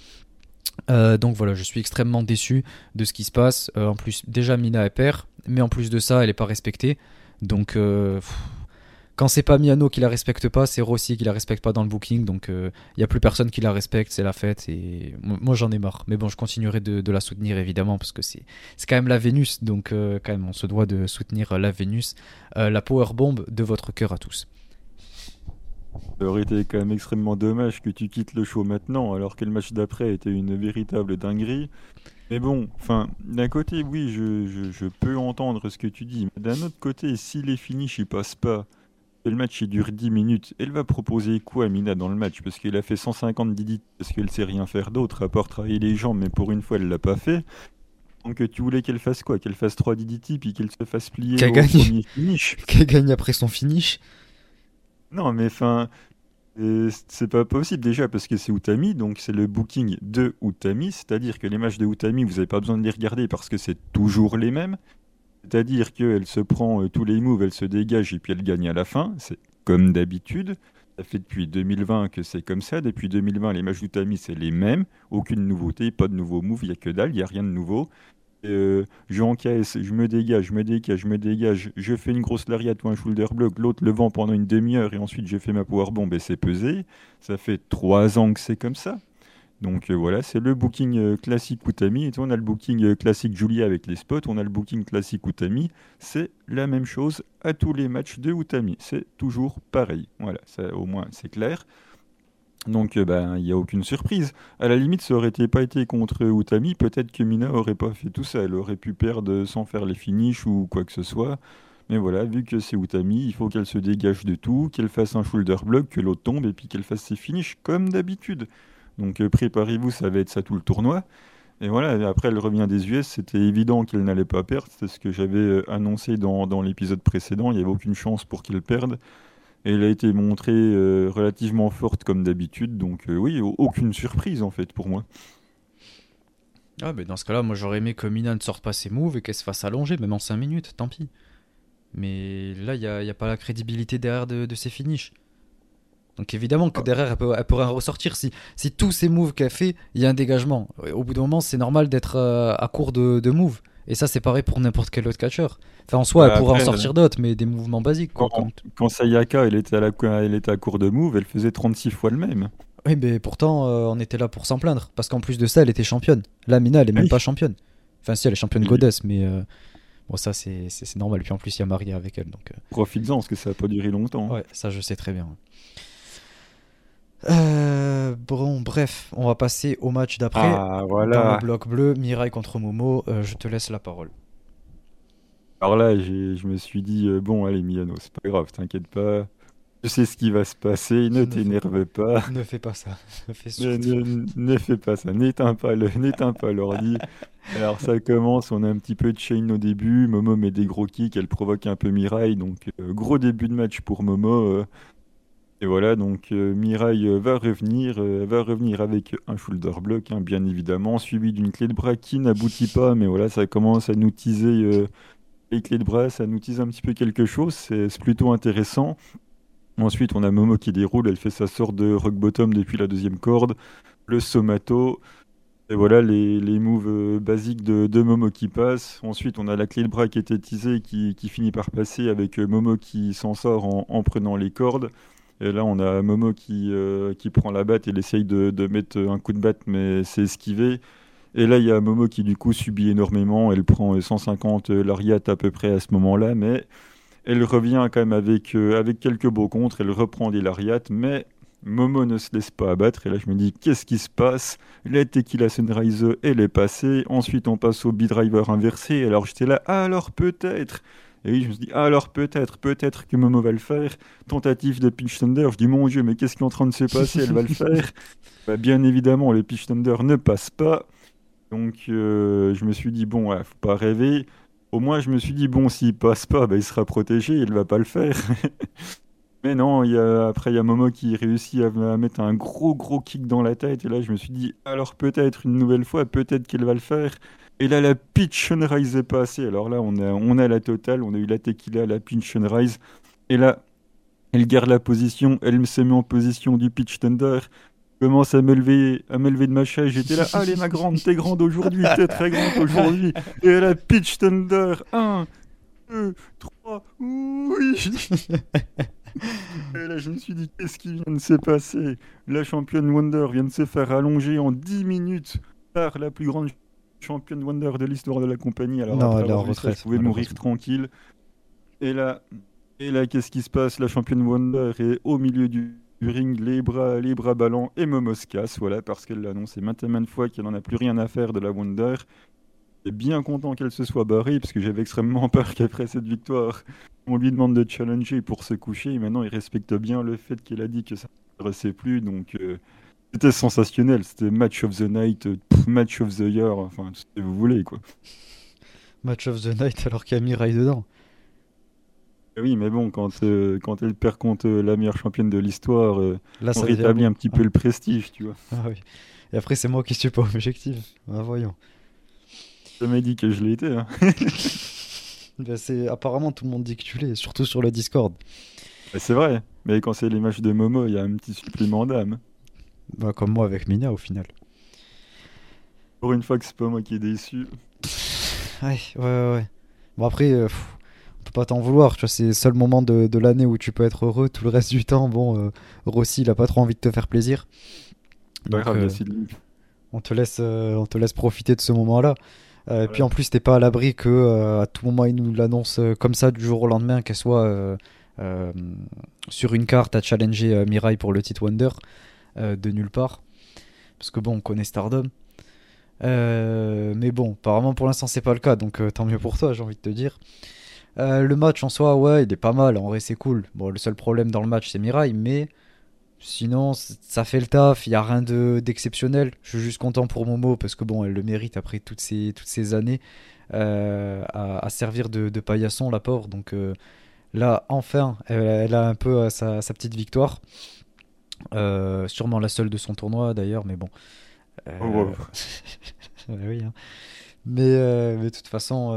Donc voilà, je suis extrêmement déçu de ce qui se passe. en plus, déjà Mina est père, mais en plus de ça, elle n'est pas respectée. Donc, quand c'est pas Miano qui la respecte pas, c'est Rossi qui la respecte pas dans le booking. Donc il euh, n'y a plus personne qui la respecte, c'est la fête. Et moi j'en ai marre. Mais bon, je continuerai de, la soutenir évidemment parce que c'est quand même la Vénus. Donc euh, quand même, on se doit de soutenir la Vénus, euh, la power bomb de votre cœur à tous. Ça aurait été quand même extrêmement dommage que tu quittes le show maintenant, alors que le match d'après était une véritable dinguerie. Mais bon, enfin, d'un côté, oui, je, je, peux entendre ce que tu dis. Mais d'un autre côté, si les finishes y passent pas, le match il dure 10 minutes, elle va proposer quoi à Mina dans le match? Parce qu'elle a fait 150 Didi parce qu'elle sait rien faire d'autre à part travailler les jambes, mais pour une fois elle l'a pas fait. Donc tu voulais qu'elle fasse quoi? Qu'elle fasse 3 DDT puis qu'elle se fasse plier au premier finish? Qu'elle gagne après son finish? Non mais enfin, euh, c'est pas possible déjà parce que c'est Utami, donc c'est le booking de Utami, c'est-à-dire que les matchs de Utami, vous n'avez pas besoin de les regarder parce que c'est toujours les mêmes. C'est-à-dire qu'elle se prend euh, tous les moves, elle se dégage et puis elle gagne à la fin. C'est comme d'habitude. Ça fait depuis 2020 que c'est comme ça. Depuis 2020, les matchs d'Utami, c'est les mêmes. Aucune nouveauté, pas de nouveaux moves, il n'y a que dalle, il n'y a rien de nouveau. Euh, je me dégage, je me dégage, je me dégage, je fais une grosse lariat ou un shoulder block, l'autre le vend pendant une demi-heure et ensuite je fais ma power bomb et c'est pesé. Ça fait trois ans que c'est comme ça. Donc euh, voilà, c'est le booking euh, classique Utami. Et on a le booking euh, classique Julia avec les spots, on a le booking classique Utami. C'est la même chose à tous les matchs de Utami. C'est toujours pareil. Voilà, au moins c'est clair. Donc ben, il n'y a aucune surprise. À la limite, ça aurait pas été contre Utami, peut-être que Mina aurait pas fait tout ça. Elle aurait pu perdre sans faire les finishes ou quoi que ce soit. Mais voilà, vu que c'est Utami, il faut qu'elle se dégage de tout, qu'elle fasse un shoulder block, que l'autre tombe et puis qu'elle fasse ses finishes comme d'habitude. Donc euh, préparez-vous, ça va être ça tout le tournoi. Et voilà, après elle revient des US, c'était évident qu'elle n'allait pas perdre. C'est ce que j'avais euh, annoncé dans, dans l'épisode précédent. Il n'y avait aucune chance pour qu'elle perde. Elle a été montrée euh, relativement forte comme d'habitude. Donc euh, oui, aucune surprise en fait pour moi. Ah, mais dans ce cas-là, moi j'aurais aimé que Mina ne sorte pas ses moves et qu'elle se fasse allonger, même en 5 minutes, tant pis. Mais là, il n'y a, pas la crédibilité derrière de, ses finishes. Donc évidemment que derrière, elle, peut, elle pourrait ressortir. Si, si tous ces moves qu'elle fait, il y a un dégagement. Au bout d'un moment, c'est normal d'être euh, à court de, de moves. Et ça, c'est pareil pour n'importe quel autre catcheur. Enfin, en soi, elle bah, pourrait en sortir d'autres, mais des mouvements basiques. Quoi, quand, Sayaka, elle était, à la, elle était à court de moves, elle faisait 36 fois le même. Oui, mais pourtant, euh, on était là pour s'en plaindre. Parce qu'en plus de ça, elle était championne. Là, Mina, elle est même pas championne. Enfin, si, elle est championne oui. goddess, mais euh, bon, ça, c'est normal. Puis en plus, il y a Maria avec elle. Donc, Profites-en, parce que ça n'a pas duré longtemps. Ouais, ça, je sais très bien. Euh, bon, bref, on va passer au match d'après. Ah, voilà. Dans le bloc bleu, Mirai contre Momo. Euh, je te laisse la parole. Alors là, je me suis dit, euh, bon, allez, Miano, c'est pas grave, t'inquiète pas. Je sais ce qui va se passer, ne, t'énerve pas. Ne fais pas ça. Ne, ne, ne, fais pas ça. N'éteins pas le, n'éteins pas l'ordi. Alors ça commence, on a un petit peu de chain au début. Momo met des gros kicks, elle provoque un peu Mirai. Donc gros début de match pour Momo. Et voilà, donc euh, Mirai euh, va revenir, euh, va revenir avec un shoulder block, hein, bien évidemment, suivi d'une clé de bras qui n'aboutit pas, mais voilà, ça commence à nous teaser les clés de bras, ça nous tease un petit peu quelque chose, c'est plutôt intéressant. Ensuite, on a Momo qui déroule, elle fait sa sorte de rock bottom depuis la deuxième corde, le somato, et voilà les, les moves basiques de, Momo qui passent. Ensuite, on a la clé de bras qui était teasée, qui, qui finit par passer avec Momo qui s'en sort en prenant les cordes. Et là, on a Momo qui, euh, qui prend la batte il essaye de, de, mettre un coup de batte, mais c'est esquivé. Et là, il y a Momo qui, du coup, subit énormément. Elle prend 150 lariat à peu près à ce moment-là, mais elle revient quand même avec, euh, avec quelques beaux contres. Elle reprend des lariats, mais Momo ne se laisse pas abattre. Et là, je me dis, qu'est-ce qui se passe? La Tequila Sunrise, elle est passée. Ensuite, on passe au B-Driver inversé. Alors, j'étais là, alors peut-être et oui, je me suis dit, ah, alors peut-être, peut-être que Momo va le faire. Tentative de Pitch Thunder, je dis, mon Dieu, mais qu'est-ce qui est en train de se passer? Elle va le faire. Bah, bien évidemment, le Pitch Thunder ne passe pas. Donc euh, je me suis dit, bon, ouais, faut pas rêver. Au moins, je me suis dit, bon, s'il passe pas, bah, il sera protégé, il va pas le faire. Mais non, y a, après, il y a Momo qui réussit à, à, mettre un gros, gros kick dans la tête. Et là, je me suis dit, alors peut-être une nouvelle fois, peut-être qu'elle va le faire. Et là, la pitch sunrise est passée. Alors là, on a, on a la totale. On a eu la tequila, la pitch sunrise. Et là, elle garde la position. Elle se met en position du pitch thunder. Commence à me lever, à de ma chaise. J'étais là, allez ma grande, t'es grande aujourd'hui, t'es très grande aujourd'hui. Et la pitch thunder, 1, 2, 3, oui. Et là, je me suis dit, qu'est-ce qui vient de se passer? La championne Wonder vient de se faire allonger en 10 minutes par la plus grande championne Wonder de l'histoire de la compagnie. Alors, non, elle est en retraite. Elle pouvait mourir tranquille. Et là, et là qu'est-ce qui se passe? La championne Wonder est au milieu du, ring, les bras, les bras ballants, et Momos casse, voilà, parce qu'elle l'a annoncé maintes et maintes fois qu'elle n'en a plus rien à faire de la Wonder. Et bien content qu'elle se soit barrée, parce que j'avais extrêmement peur qu'après cette victoire, on lui demande de challenger pour se coucher. Et maintenant, il respecte bien le fait qu'elle a dit que ça ne plus. Donc, euh, c'était sensationnel, c'était match of the night, euh, match of the year, enfin, tout ce que vous voulez, quoi. Match of the night alors qu'il y a Mirai dedans. Eh oui, mais bon, quand, euh, quand elle perd contre euh, la meilleure championne de l'histoire, euh, on rétablit un petit peu le prestige, tu vois. Ah oui. Et après, c'est moi qui suis pas objectif. Ah, voyons. Ça m'a dit que je l'ai été. Hein. ben, c'est... Apparemment, tout le monde dit que tu l'es, surtout sur le Discord. Ben, c'est vrai, mais quand c'est les matchs de Momo, il y a un petit supplément d'âme. Bah, comme moi avec Mina au final. Pour une fois que c'est pas moi qui est déçu. ouais, ouais, ouais. Bon après, euh, on peut pas t'en vouloir, tu vois, c'est le seul moment de, de l'année où tu peux être heureux. Tout le reste du temps, bon, euh, Rossi, il a pas trop envie de te faire plaisir. Donc, grave, euh, on, te laisse, euh, on te laisse profiter de ce moment-là. Ouais. Puis en plus, t'es pas à l'abri que à tout moment il nous l'annonce comme ça du jour au lendemain, qu'elle soit sur une carte à challenger Mirai pour le titre Wonder. Euh, de nulle part. Parce que bon, on connaît Stardom. Euh, mais bon, apparemment pour l'instant c'est pas le cas, donc euh, tant mieux pour toi, j'ai envie de te dire. le match en soi, ouais, il est pas mal, en vrai c'est cool. Bon, le seul problème dans le match c'est Mirai, mais Sinon, ça fait le taf, il n'y a rien d'exceptionnel. je suis juste content pour Momo parce que bon, elle le mérite après toutes ces, toutes ces années à, servir de, paillasson, la pauvre. Donc là, enfin, elle, a un peu sa, sa petite victoire. Sûrement la seule de son tournoi d'ailleurs, mais bon. Oh, oui, hein. Mais, mais de toute façon,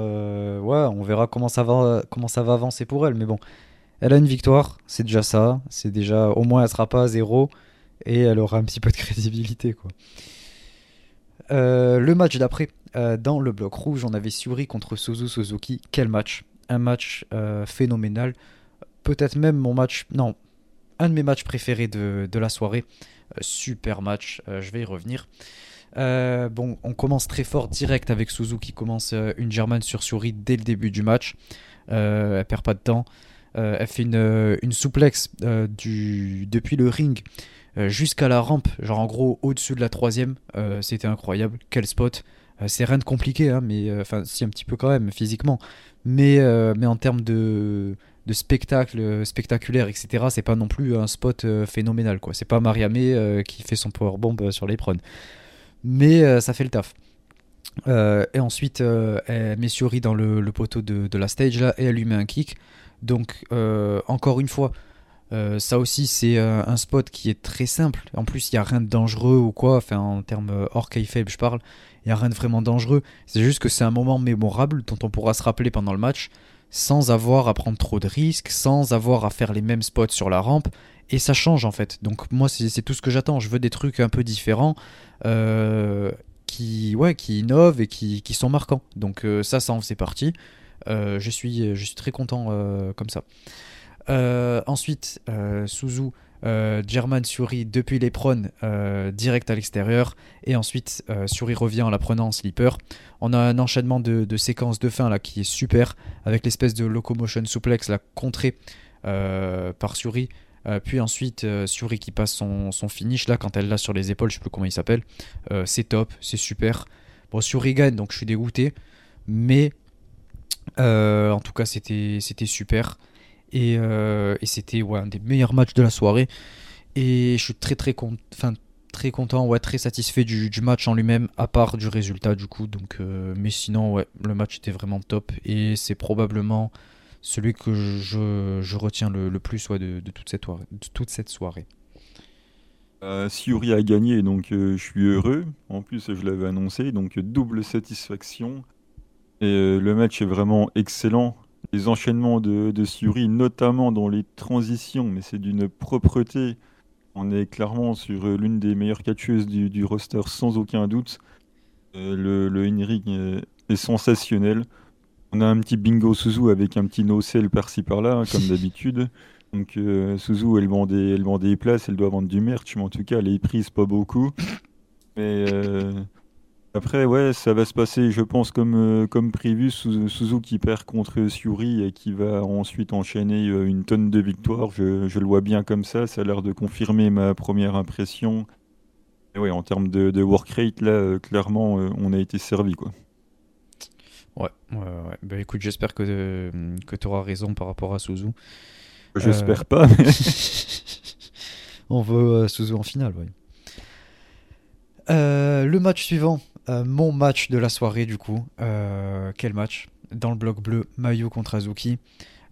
ouais, on verra comment ça, va, comment ça va avancer pour elle. Mais bon, elle a une victoire, c'est déjà ça. C'est déjà, au moins, elle sera pas à zéro et elle aura un petit peu de crédibilité, quoi. le match d'après, dans le bloc rouge, on avait Suri contre Suzu Suzuki. Quel match? Un match phénoménal. Peut-être même mon match, non, un de mes matchs préférés de, la soirée. super match, je vais y revenir. Euh, bon, on commence très fort direct avec Suzu qui commence euh, une German sur Suri dès le début du match. Euh, elle perd pas de temps. elle fait une, une souplex depuis le ring jusqu'à la rampe, genre en gros au-dessus de la troisième. C'était incroyable. Quel spot. c'est rien de compliqué, hein, mais enfin, si un petit peu quand même physiquement. Mais en termes de, de spectacle spectaculaire, etc., c'est pas non plus un spot phénoménal. quoi. C'est pas Mariamé qui fait son powerbomb sur l'épreuve mais euh, ça fait le taf. Euh, et ensuite, euh, elle dans le, poteau de, la stage là et elle lui met un kick. Donc, encore une fois, ça aussi, c'est un spot qui est très simple. En plus, il n'y a rien de dangereux ou quoi. En termes hors faible, je parle. Il n'y a rien de vraiment dangereux. C'est juste que c'est un moment mémorable dont on pourra se rappeler pendant le match sans avoir à prendre trop de risques, sans avoir à faire les mêmes spots sur la rampe et ça change en fait. Donc moi c'est tout ce que j'attends. Je veux des trucs un peu différents euh, qui, ouais, qui innovent et qui, sont marquants. Donc euh, ça, ça en fait partie. Euh, je, suis, je suis très content comme ça. ensuite, Suzu, German Suri depuis les prônes direct à l'extérieur. Et ensuite, Suri revient en la prenant en slipper. On a un enchaînement de, séquences de fin là qui est super avec l'espèce de locomotion suplex la contrée par Suri euh, puis ensuite, euh, Suri qui passe son, finish là quand elle l'a sur les épaules, je sais plus comment il s'appelle. Euh, c'est top, c'est super. Bon, Suri gagne donc je suis dégoûté. Mais en tout cas, c'était super. Et, c'était un des meilleurs matchs de la soirée. Et je suis très très, très content, ouais, très satisfait du, match en lui-même, à part du résultat du coup. Donc, mais sinon, ouais, le match était vraiment top. Et c'est probablement celui que je, retiens le, plus ouais, de, toute cette, de toute cette soirée. Euh, Siuri a gagné, donc euh, je suis heureux. En plus, je l'avais annoncé, donc double satisfaction. Et euh, le match est vraiment excellent. Les enchaînements de, de Siuri, notamment dans les transitions, mais c'est d'une propreté. On est clairement sur l'une des meilleures catcheuses du, du, roster, sans aucun doute. le, le in est sensationnel. On a un petit bingo Suzu avec un petit no-sell par-ci par-là, hein, comme d'habitude. Donc euh, Suzu, elle vend, des, elle vend des places, elle doit vendre du merch, mais en tout cas, elle est prise pas beaucoup. Mais euh, après, ouais, ça va se passer, je pense, comme, euh, comme prévu. Suzu qui perd contre Suri et qui va ensuite enchaîner une tonne de victoires. Je, je, le vois bien comme ça. Ça a l'air de confirmer ma première impression. Et ouais, en termes de, de work rate, là, clairement, on a été servi, quoi. Ouais, ouais, ouais. Bah, écoute, j'espère que, que tu auras raison par rapport à Suzu. J'espère euh, pas. On veut euh, Suzu en finale, oui. Euh, le match suivant, mon match de la soirée du coup. quel match? Dans le bloc bleu, Mayu contre Azuki.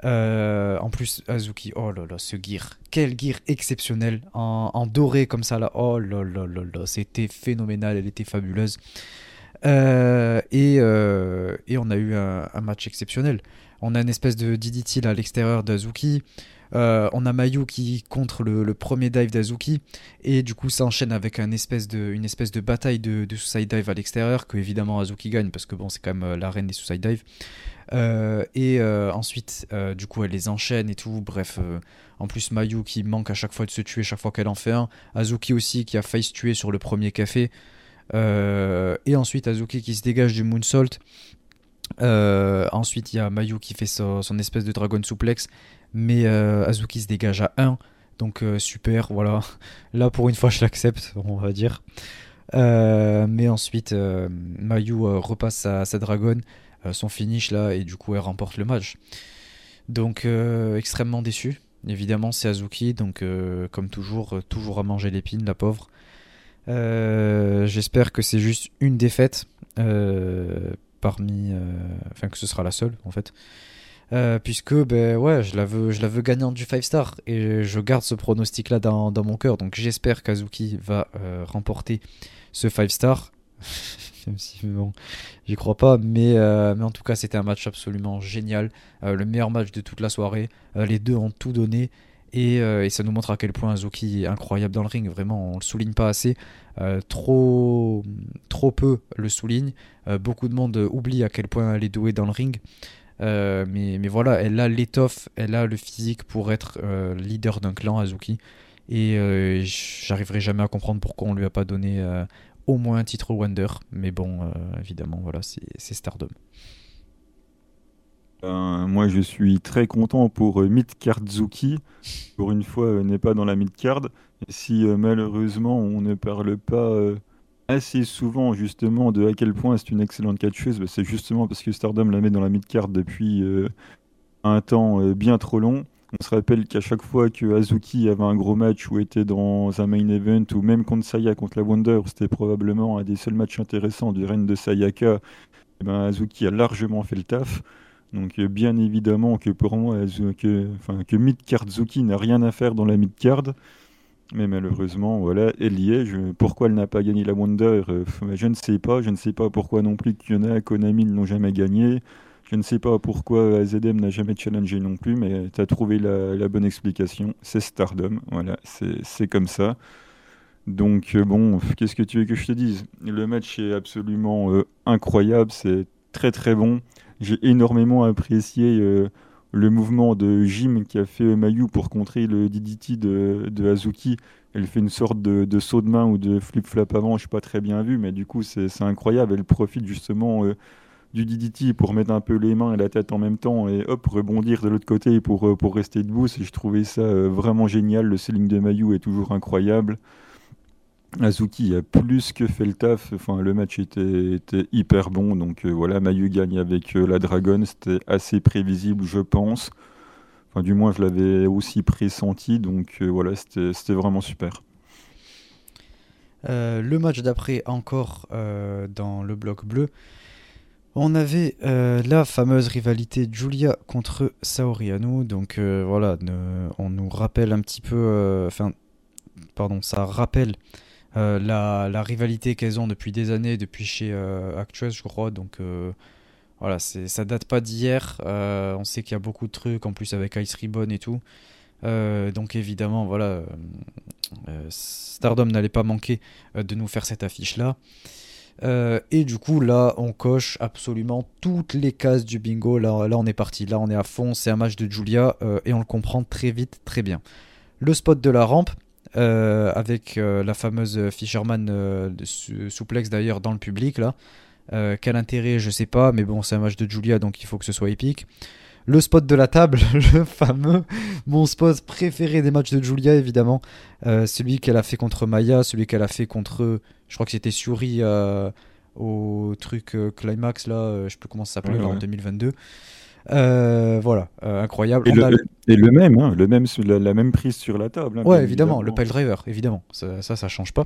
en plus, Azuki, oh là là, ce gear. Quel gear exceptionnel. En, doré comme ça là. Oh là là là là. C'était phénoménal. Elle était fabuleuse. Euh, euh, et, on a eu un, match exceptionnel. On a une espèce de DDT à l'extérieur d'Azuki. Euh, on a Mayu qui contre le, premier dive d'Azuki. Et du coup, ça enchaîne avec une espèce de, bataille de, de suicide dive à l'extérieur. Que évidemment Azuki gagne parce que bon, c'est quand même la reine des suicide dive. et ensuite, du coup, elle les enchaîne et tout. Bref, en plus, Mayu qui manque à chaque fois de se tuer chaque fois qu'elle en fait un. Azuki aussi qui a failli se tuer sur le premier café. Euh, et ensuite Azuki qui se dégage du moonsault. Euh, ensuite il y a Mayu qui fait son, espèce de dragon suplex. Mais euh, Azuki se dégage à 1. Donc super, voilà. Là pour une fois je l'accepte, on va dire. mais ensuite Mayu repasse sa, sa dragon, son finish là, et du coup elle remporte le match. Donc extrêmement déçu. Évidemment, c'est Azuki, donc comme toujours, toujours à manger l'épine, la pauvre. J'espère que c'est juste une défaite parmi, enfin que ce sera la seule en fait. Euh, puisque ben ouais je la veux je la veux gagnante du 5 star. Et je garde ce pronostic là dans, mon cœur. Donc j'espère qu'Azuki va euh, remporter ce 5 star. J'y crois pas. Mais, euh, mais en tout cas c'était un match absolument génial. Le meilleur match de toute la soirée. Les deux ont tout donné. Et, et, ça nous montre à quel point Azuki est incroyable dans le ring. Vraiment on le souligne pas assez. Trop trop peu le souligne. Beaucoup de monde oublie à quel point elle est douée dans le ring euh, mais, mais, voilà, elle a l'étoffe, elle a le physique pour être euh, leader d'un clan, Azuki. Et euh, j'arriverai jamais à comprendre pourquoi on lui a pas donné au moins un titre Wonder. Mais bon, évidemment, voilà, c'est Stardom. moi, je suis très content pour Midcard Zuki. Pour une fois, n'est pas dans la Midcard. Si malheureusement on ne parle pas assez souvent justement de à quel point c'est une excellente catcheuse, bah, c'est justement parce que Stardom la met dans la mid-card depuis euh, un temps euh, bien trop long. On se rappelle qu'à chaque fois que Azuki avait un gros match ou était dans un main event ou même contre Saya contre la Wonder, c'était probablement un des seuls matchs intéressants du règne de Sayaka, eh ben Azuki a largement fait le taf. Donc euh, bien évidemment que pour moi, que, que mid-card Zuki n'a rien à faire dans la mid-card. Mais malheureusement, voilà, elle y est. pourquoi elle n'a pas gagné la Wonder euh, Je ne sais pas. Je ne sais pas pourquoi non plus Kiona, Konami ne l'ont jamais gagné. Je ne sais pas pourquoi AZM n'a jamais challengé non plus, mais tu as trouvé la, bonne explication. C'est Stardom. Voilà, c'est comme ça. Donc, euh, bon, qu'est-ce que tu veux que je te dise? Le match est absolument euh, incroyable. C'est très très bon. J'ai énormément apprécié le mouvement de Jim qui a fait Mayu pour contrer le DDT de, de Hazuki. Elle fait une sorte de, saut de main ou de flip-flap avant, je suis pas très bien vu, mais du coup c'est incroyable. Elle profite justement euh, du DDT pour mettre un peu les mains et la tête en même temps et hop, rebondir de l'autre côté pour, euh, pour rester debout. Je trouvais ça euh, vraiment génial. Le selling de Mayu est toujours incroyable. Azuki a plus que fait le taf. Le match était, hyper bon. Donc euh, voilà, Mayu gagne avec euh, la Dragon. C'était assez prévisible, je pense. Enfin, du moins, je l'avais aussi pressenti. Donc euh, voilà, c'était vraiment super. le match d'après, encore dans le bloc bleu, on avait la fameuse rivalité Julia contre Saori Anu. Donc voilà, on nous rappelle un petit peu. Enfin, pardon, ça rappelle euh, la, rivalité qu'elles ont depuis des années, depuis chez euh, je crois. Donc euh, voilà, ça date pas d'hier. on sait qu'il y a beaucoup de trucs en plus avec Ice Ribbon et tout. donc évidemment, voilà, Stardom n'allait pas manquer de nous faire cette affiche là. et du coup, là, on coche absolument toutes les cases du bingo. Là, là on est parti. Là, on est à fond. C'est un match de Julia et on le comprend très vite, très bien. Le spot de la rampe, euh, avec euh, la fameuse Fisherman euh, souplex d'ailleurs dans le public là. quel intérêt, je sais pas, mais bon, c'est un match de Julia donc il faut que ce soit épique. Le spot de la table, le fameux, mon spot préféré des matchs de Julia évidemment. celui qu'elle a fait contre Maya, celui qu'elle a fait contre, je crois que c'était Suri au truc Climax là, je sais plus comment ça s'appelait, en 2022. Euh, voilà, euh, incroyable. Et, le, même, hein, le même la, même prise sur la table. Hein, ouais, évidemment, le pile driver, évidemment, ça, ça, change pas.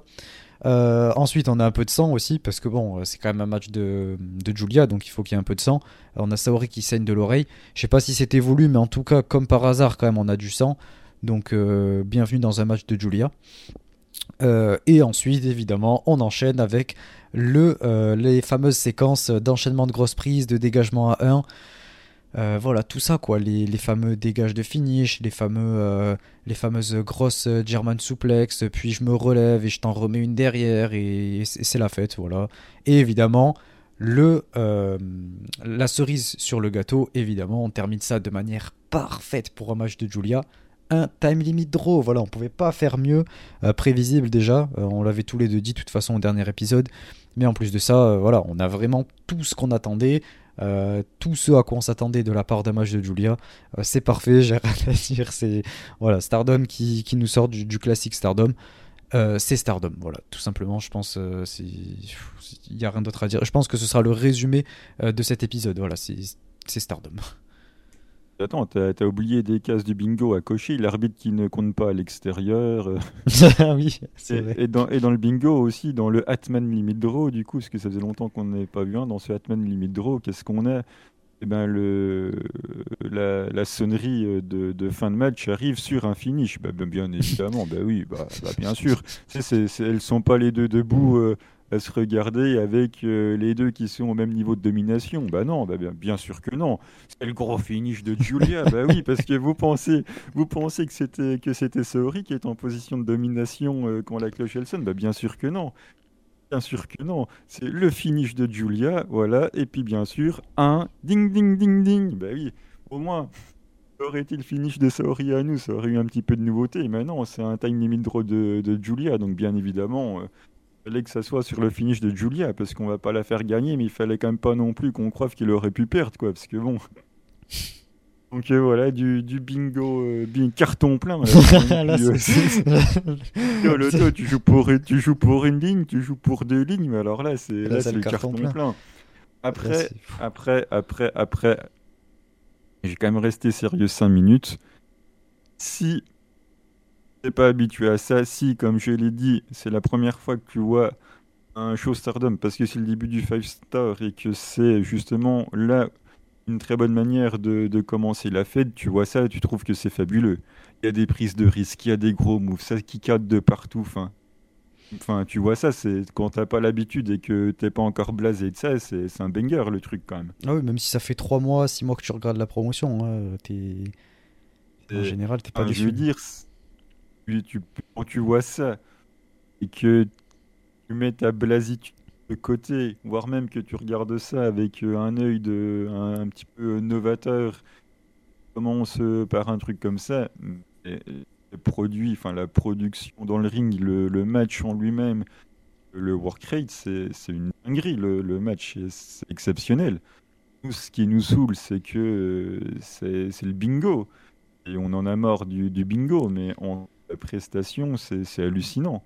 Euh, ensuite, on a un peu de sang aussi, parce que bon, c'est quand même un match de, de Julia, donc il faut qu'il y ait un peu de sang. On a Saori qui saigne de l'oreille. Je sais pas si c'était voulu, mais en tout cas, comme par hasard, quand même, on a du sang. Donc, bienvenue dans un match de Julia. et ensuite, évidemment, on enchaîne avec le, les fameuses séquences d'enchaînement de grosses prises, de dégagement à 1. Euh, voilà, tout ça, quoi. Les, fameux dégages de finish, les, fameux, euh, les fameuses grosses euh, German suplex, puis je me relève et je t'en remets une derrière, et, c'est la fête, voilà. Et évidemment, le, la cerise sur le gâteau, évidemment, on termine ça de manière parfaite pour un match de Julia. Un time limit draw, voilà, on pouvait pas faire mieux, prévisible déjà, on l'avait tous les deux dit de toute façon au dernier épisode, mais en plus de ça, voilà, on a vraiment tout ce qu'on attendait, euh, tout ce à quoi on s'attendait de la part d'un de Julia, euh, c'est parfait, j'ai rien à dire. C'est voilà, Stardom qui, qui nous sort du, classique Stardom. Euh, c'est Stardom, voilà, tout simplement. Je pense, il n'y a rien d'autre à dire. Je pense que ce sera le résumé de cet épisode. Voilà, c'est Stardom. Attends, t'as as oublié des cases du bingo à cocher, l'arbitre qui ne compte pas à l'extérieur. euh. Ah oui, c'est Et, vrai. et dans, et dans le bingo aussi, dans le Hatman Limit Draw, du coup, parce que ça faisait longtemps qu'on n'avait pas vu un, dans ce Hatman Limit Draw, qu'est-ce qu'on a? Eh ben, le, la, la sonnerie euh, de, de fin de match arrive sur un finish. Bah, bien évidemment, bah oui, bah, bah, bien sûr. Elles sont pas les deux debout euh, à se regarder avec euh, les deux qui sont au même niveau de domination. Bah non, bah bien, bien sûr que non. C'est le gros finish de Julia. bah oui, parce que vous pensez, vous pensez que c'était que c'était Saori qui est en position de domination euh, quand la cloche elle sonne. Bah bien sûr que non. Bien sûr que non. C'est le finish de Julia, voilà. Et puis bien sûr, un ding ding ding ding. Bah oui, au moins. ça Aurait été le finish de Saori à nous, ça aurait eu un petit peu de nouveauté. Mais non, c'est un time limit draw de, de Julia, donc bien évidemment, euh, fallait que ça soit sur le finish de Julia, parce qu'on va pas la faire gagner, mais il fallait quand même pas non plus qu'on croive qu'il aurait pu perdre, quoi, parce que bon. Donc euh, voilà, du, du bingo, euh, carton plein. là. Là, le tu joues pour tu joues pour une ligne, tu joues pour deux lignes, mais alors là c'est Là, là, le carton plein. plein. Après après après après j'ai quand même resté sérieux 5 minutes. Si t'es pas habitué à ça, si comme je l'ai dit, c'est la première fois que tu vois un show Stardom parce que c'est le début du 5 star et que c'est justement là une très bonne manière de, de commencer la fête, tu vois ça, tu trouves que c'est fabuleux. Il y a des prises de risques, il y a des gros moves, ça qui cadre de partout. Enfin, enfin, tu vois ça, c'est quand t'as pas l'habitude et que t'es pas encore blasé de ça, c'est un banger le truc quand même. Ah oui, même si ça fait 3 mois, 6 mois que tu regardes la promotion, hein, en général, t'es pas Enfin, je veux déçu. dire, quand tu vois ça et que tu mets ta blasitude de côté, voire même que tu regardes ça avec euh, un œil de un, petit peu novateur, commence euh, par un truc comme ça, produit, enfin la production dans le ring, le, match en lui-même, le work rate, c'est une dinguerie. Le, match, est- exceptionnel. Nous, ce qui nous saoule, c'est que euh, c'est le bingo. Et on en a marre du, bingo, mais en prestation, c'est hallucinant.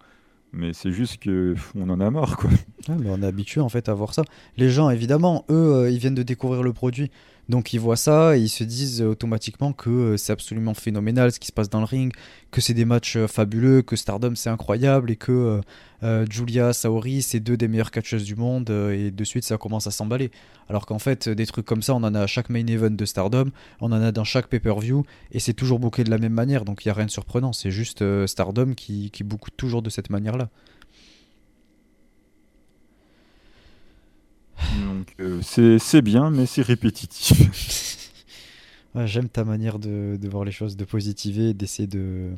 Mais c'est juste que on en a marre, quoi. Mais on est habitué en fait à voir ça. Les gens, évidemment, eux, euh, ils viennent de découvrir le produit. Donc ils voient ça et ils se disent automatiquement que euh, c'est absolument phénoménal ce qui se passe dans le ring, que c'est des matchs euh, fabuleux, que Stardom c'est incroyable et que euh, Julia, Saori, c'est deux des meilleures catcheuses du monde et de suite ça commence à s'emballer. Alors qu'en fait, des trucs comme ça, on en a à chaque main event de Stardom, on en a dans chaque pay-per-view et c'est toujours booké de la même manière. Donc il n'y a rien de surprenant, c'est juste Stardom qui, qui toujours de cette manière-là. Donc euh, c'est bien, mais c'est répétitif. Ouais, J'aime ta manière de, de voir les choses, de positiver, d'essayer de.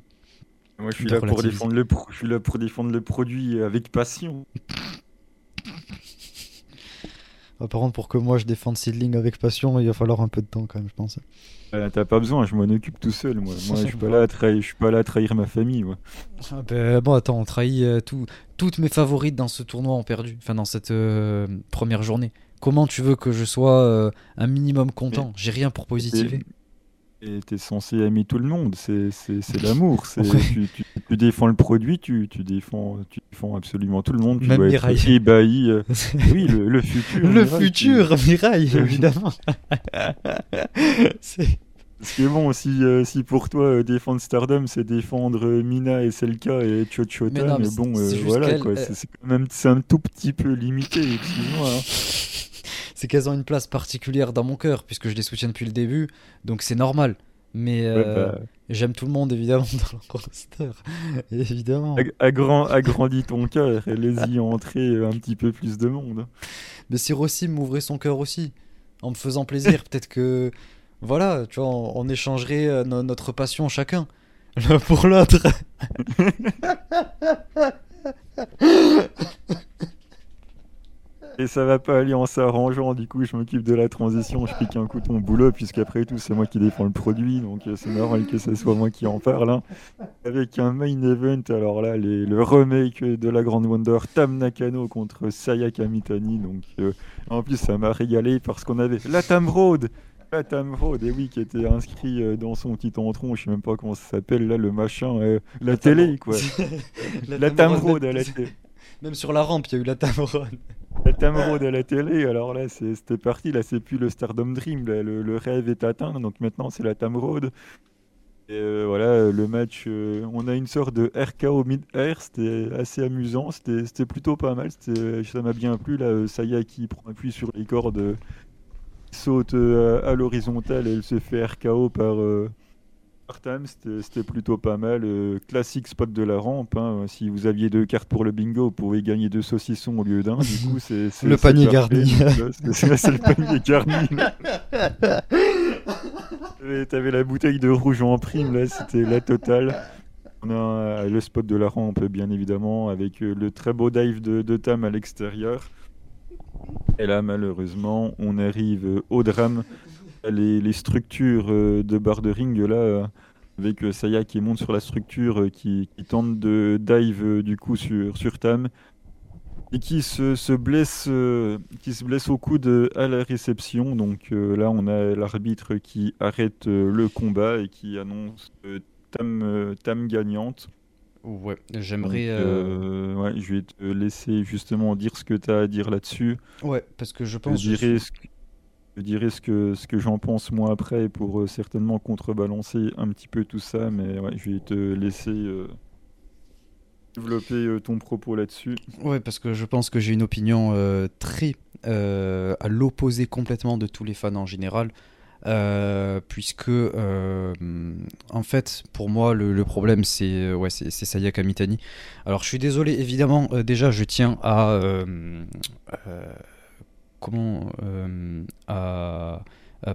Moi, je suis De là pour défendre le, pro- je suis là pour défendre le produit avec passion. Ah, par contre, pour que moi je défende Seedling avec passion, il va falloir un peu de temps quand même, je pense. Euh, T'as pas besoin, je m'en occupe tout seul, moi. Moi, je suis pas là à trahir, je suis pas là à trahir ma famille, moi. Ah ben, bon, attends, on trahit euh, tout, toutes mes favorites dans ce tournoi ont perdu, enfin dans cette euh, première journée. Comment tu veux que je sois euh, un minimum content? J'ai rien pour positiver. T'es censé aimer tout le monde, c'est l'amour. Ouais. Tu, tu- tu défends le produit, tu, tu défends, tu défends absolument tout le monde. Tu Même dois Mirai. être ébahi. euh, oui, le, le futur. le Mirai, futur, Mirai, évidemment. C'est- Parce que bon, si, euh, si pour toi euh, défendre Stardom, c'est défendre euh, Mina et Selka et Mais non, mais bon, voilà C'est quand même c'est un tout petit peu limité, excuse-moi. hein. c'est qu'elles ont une place particulière dans mon cœur, puisque je les soutiens depuis le début, donc c'est normal. Mais Ouais, euh, bah, j'aime tout le monde, évidemment, dans le roster. évidemment. ag- agrand- agrandis ton cœur et laisse-y entrer euh, un petit peu plus de monde. Mais si Rossi m'ouvrait son cœur aussi, en me faisant plaisir, peut-être que, voilà, tu vois, on, on échangerait euh, no- notre passion chacun, l'un pour l'autre. Et ça va pas aller en s'arrangeant, du coup je m'occupe de la transition, je pique un coup ton boulot, puisqu'après tout c'est moi qui défends le produit, donc euh, c'est normal que ce soit moi qui en parle. hein. Avec un main event, alors là, les- le remake de la Grande Wonder, Tam Nakano contre Saya Kamitani, donc euh, en plus ça m'a régalé parce qu'on avait la Tam Road la Tam Road, et oui, qui était inscrit euh, dans son petit entron, je sais même pas comment ça s'appelle, là, le machin, euh, la, télé, quoi. La Tam Road à la télé. Même sur la rampe, il y a eu la Tamron. la Tamroad à la télé, alors là, c'était parti. Là, c'est plus le Stardom Dream. le, rêve est atteint. Donc maintenant, c'est la Tamroad. Et euh, voilà, le match, euh, on a une sorte de RKO mid-air, c'était assez amusant, c'était plutôt pas mal, ça m'a bien plu. Là, Saya qui prend appui sur les cordes, saute euh, à l'horizontale et elle se fait RKO par, c'était plutôt pas mal. classique spot de la rampe. Hein. Si vous aviez deux cartes pour le bingo, vous pouvez gagner deux saucissons au lieu d'un. Du coup, c'est le panier garni. C'est le panier garni. T'avais la bouteille de rouge en prime, là, c'était la totale. On a euh, le spot de la rampe, bien évidemment, avec euh, le très beau dive de, Tam à l'extérieur. Et là, malheureusement, on arrive euh, au drame. Les, structures de barre de ring, là, avec Saya qui monte sur la structure, qui, tente de dive du coup sur, sur Tam et qui se, blesse, euh, qui se blesse au coude à la réception. Donc euh, là, on a l'arbitre qui arrête euh, le combat et qui annonce Tam, Tam gagnante. Ouais, j'aimerais. ouais, je vais te laisser justement dire ce que tu as à dire là-dessus. Ouais, parce que je pense. Je dirais ce que, je dirais ce que, ce que j'en pense moi après pour certainement contrebalancer un petit peu tout ça, mais je vais te laisser développer euh, ton propos là-dessus. Ouais, parce que je pense que j'ai une opinion euh, très euh, à l'opposé complètement de tous les fans en général. puisque en fait pour moi le, problème c'est ouais c'est Saya Kamitani alors je suis désolé évidemment déjà je tiens à comment à,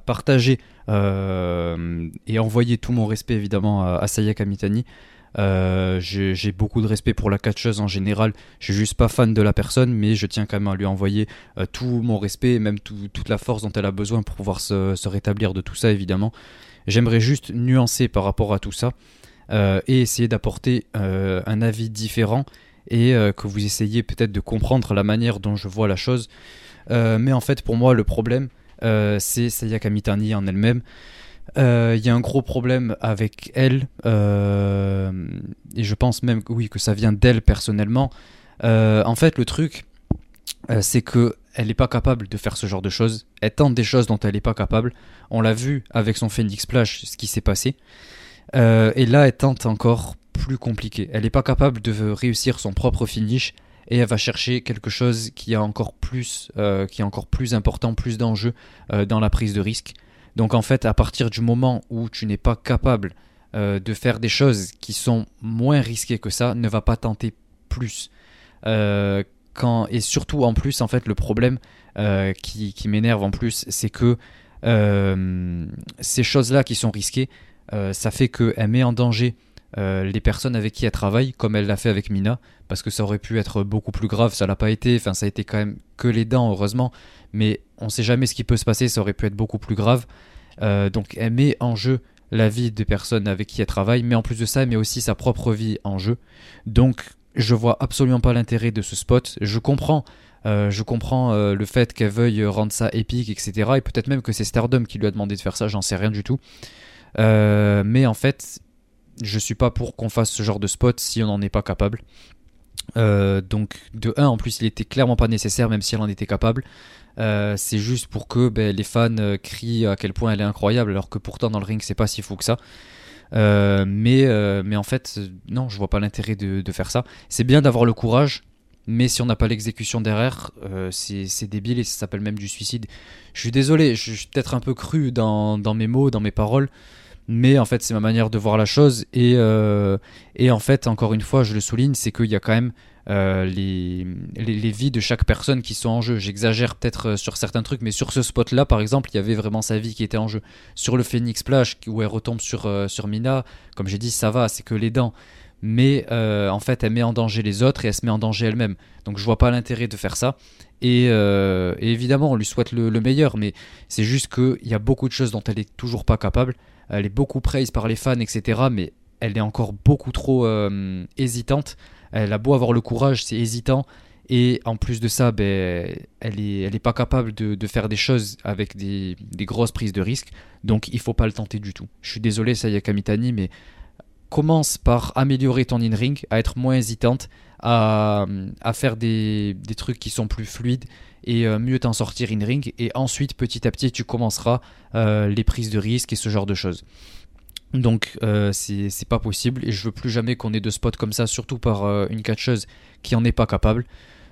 partager et envoyer tout mon respect évidemment à, à Saya Kamitani euh, j'ai beaucoup de respect pour la catcheuse en général. Je suis juste pas fan de la personne, mais je tiens quand même à lui envoyer euh, tout mon respect et même toute la force dont elle a besoin pour pouvoir se, rétablir de tout ça, évidemment. J'aimerais juste nuancer par rapport à tout ça euh, et essayer d'apporter un avis différent et que vous essayiez peut-être de comprendre la manière dont je vois la chose. Mais en fait, pour moi, le problème, c'est Sayaka Mitani en elle-même. Euh, il y a un gros problème avec elle, euh, et je pense même oui, que ça vient d'elle personnellement. Euh, en fait, le truc, c'est que elle n'est pas capable de faire ce genre de choses. Elle tente des choses dont elle n'est pas capable. On l'a vu avec son Phoenix Splash, ce qui s'est passé. et là, elle tente encore plus compliqué. Elle n'est pas capable de réussir son propre finish et elle va chercher quelque chose qui, encore plus, qui est encore plus important, plus d'enjeux dans la prise de risque. Donc en fait, à partir du moment où tu n'es pas capable euh, de faire des choses qui sont moins risquées que ça, ne va pas tenter plus. Euh, quand, et surtout en plus, en fait, le problème euh, qui, m'énerve en plus, c'est que ces choses-là qui sont risquées, ça fait qu'elle met en danger les personnes avec qui elle travaille, comme elle l'a fait avec Mina, parce que ça aurait pu être beaucoup plus grave, ça l'a pas été, enfin ça a été quand même que les dents, heureusement, mais on ne sait jamais ce qui peut se passer, ça aurait pu être beaucoup plus grave. Euh, donc elle met en jeu la vie des personnes avec qui elle travaille, mais en plus de ça, elle met aussi sa propre vie en jeu. Donc je vois absolument pas l'intérêt de ce spot. Je comprends, euh, je comprends euh, le fait qu'elle veuille rendre ça épique, etc. Et peut-être même que c'est Stardom qui lui a demandé de faire ça, j'en sais rien du tout. mais en fait, je suis pas pour qu'on fasse ce genre de spot si on n'en est pas capable. donc de 1 en plus il était clairement pas nécessaire même si elle en était capable euh, c'est juste pour que ben, les fans euh, crient à quel point elle est incroyable, alors que pourtant dans le ring c'est pas si fou que ça. Euh, mais, mais en fait, non, je vois pas l'intérêt de, faire ça. C'est bien d'avoir le courage, mais si on n'a pas l'exécution derrière, c'est débile et ça s'appelle même du suicide. Je suis désolé, je suis peut-être un peu cru dans, mes mots, dans mes paroles, mais en fait c'est ma manière de voir la chose et, et en fait encore une fois je le souligne c'est qu'il y a quand même euh, les, les, vies de chaque personne qui sont en jeu. J'exagère peut-être euh, sur certains trucs, mais sur ce spot-là, par exemple, il y avait vraiment sa vie qui était en jeu. Sur le Phoenix Splash, où elle retombe sur, euh, sur Mina, comme j'ai dit, ça va, c'est que les dents. Mais en fait, elle met en danger les autres et elle se met en danger elle-même. Donc je vois pas l'intérêt de faire ça. Et, évidemment, on lui souhaite le, meilleur, mais c'est juste qu'il y a beaucoup de choses dont elle est toujours pas capable. Elle est beaucoup praise par les fans, etc. Mais elle est encore beaucoup trop hésitante elle a beau avoir le courage, c'est hésitant. Et en plus de ça, ben, elle n'est elle est pas capable de, faire des choses avec des, grosses prises de risque. Donc il faut pas le tenter du tout. Je suis désolé, Saya Kamitani, mais commence par améliorer ton in-ring, à être moins hésitante, à, faire des, trucs qui sont plus fluides et euh, mieux t'en sortir in-ring. Et ensuite, petit à petit, tu commenceras euh, les prises de risque et ce genre de choses. Donc euh, c'est pas possible et je veux plus jamais qu'on ait de spots comme ça, surtout par une catcheuse qui en est pas capable.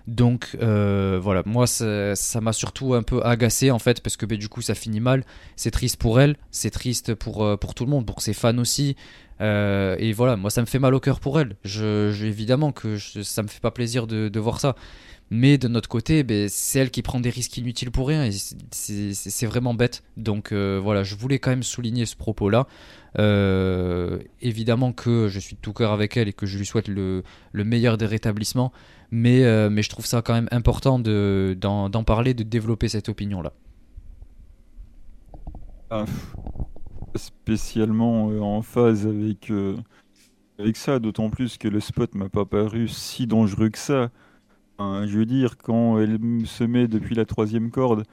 Donc voilà, moi ça m'a surtout un peu agacé en fait parce que ben, du coup ça finit mal. C'est triste pour elle, c'est triste pour, pour tout le monde, pour ses fans aussi. Euh, et voilà, moi ça me fait mal au cœur pour elle. Je, évidemment que ça me fait pas plaisir de, voir ça. Mais de notre côté, ben, c'est elle qui prend des risques inutiles pour rien c'est vraiment bête. Donc euh, voilà, je voulais quand même souligner ce propos-là. Euh, évidemment que je suis de tout cœur avec elle et que je lui souhaite le, meilleur des rétablissements. Mais, mais je trouve ça quand même important d'en parler, de développer cette opinion-là. Ah, spécialement euh, en phase avec, euh, avec ça, d'autant plus que le spot m'a pas paru si dangereux que ça. je veux dire, quand elle se met depuis la troisième corde,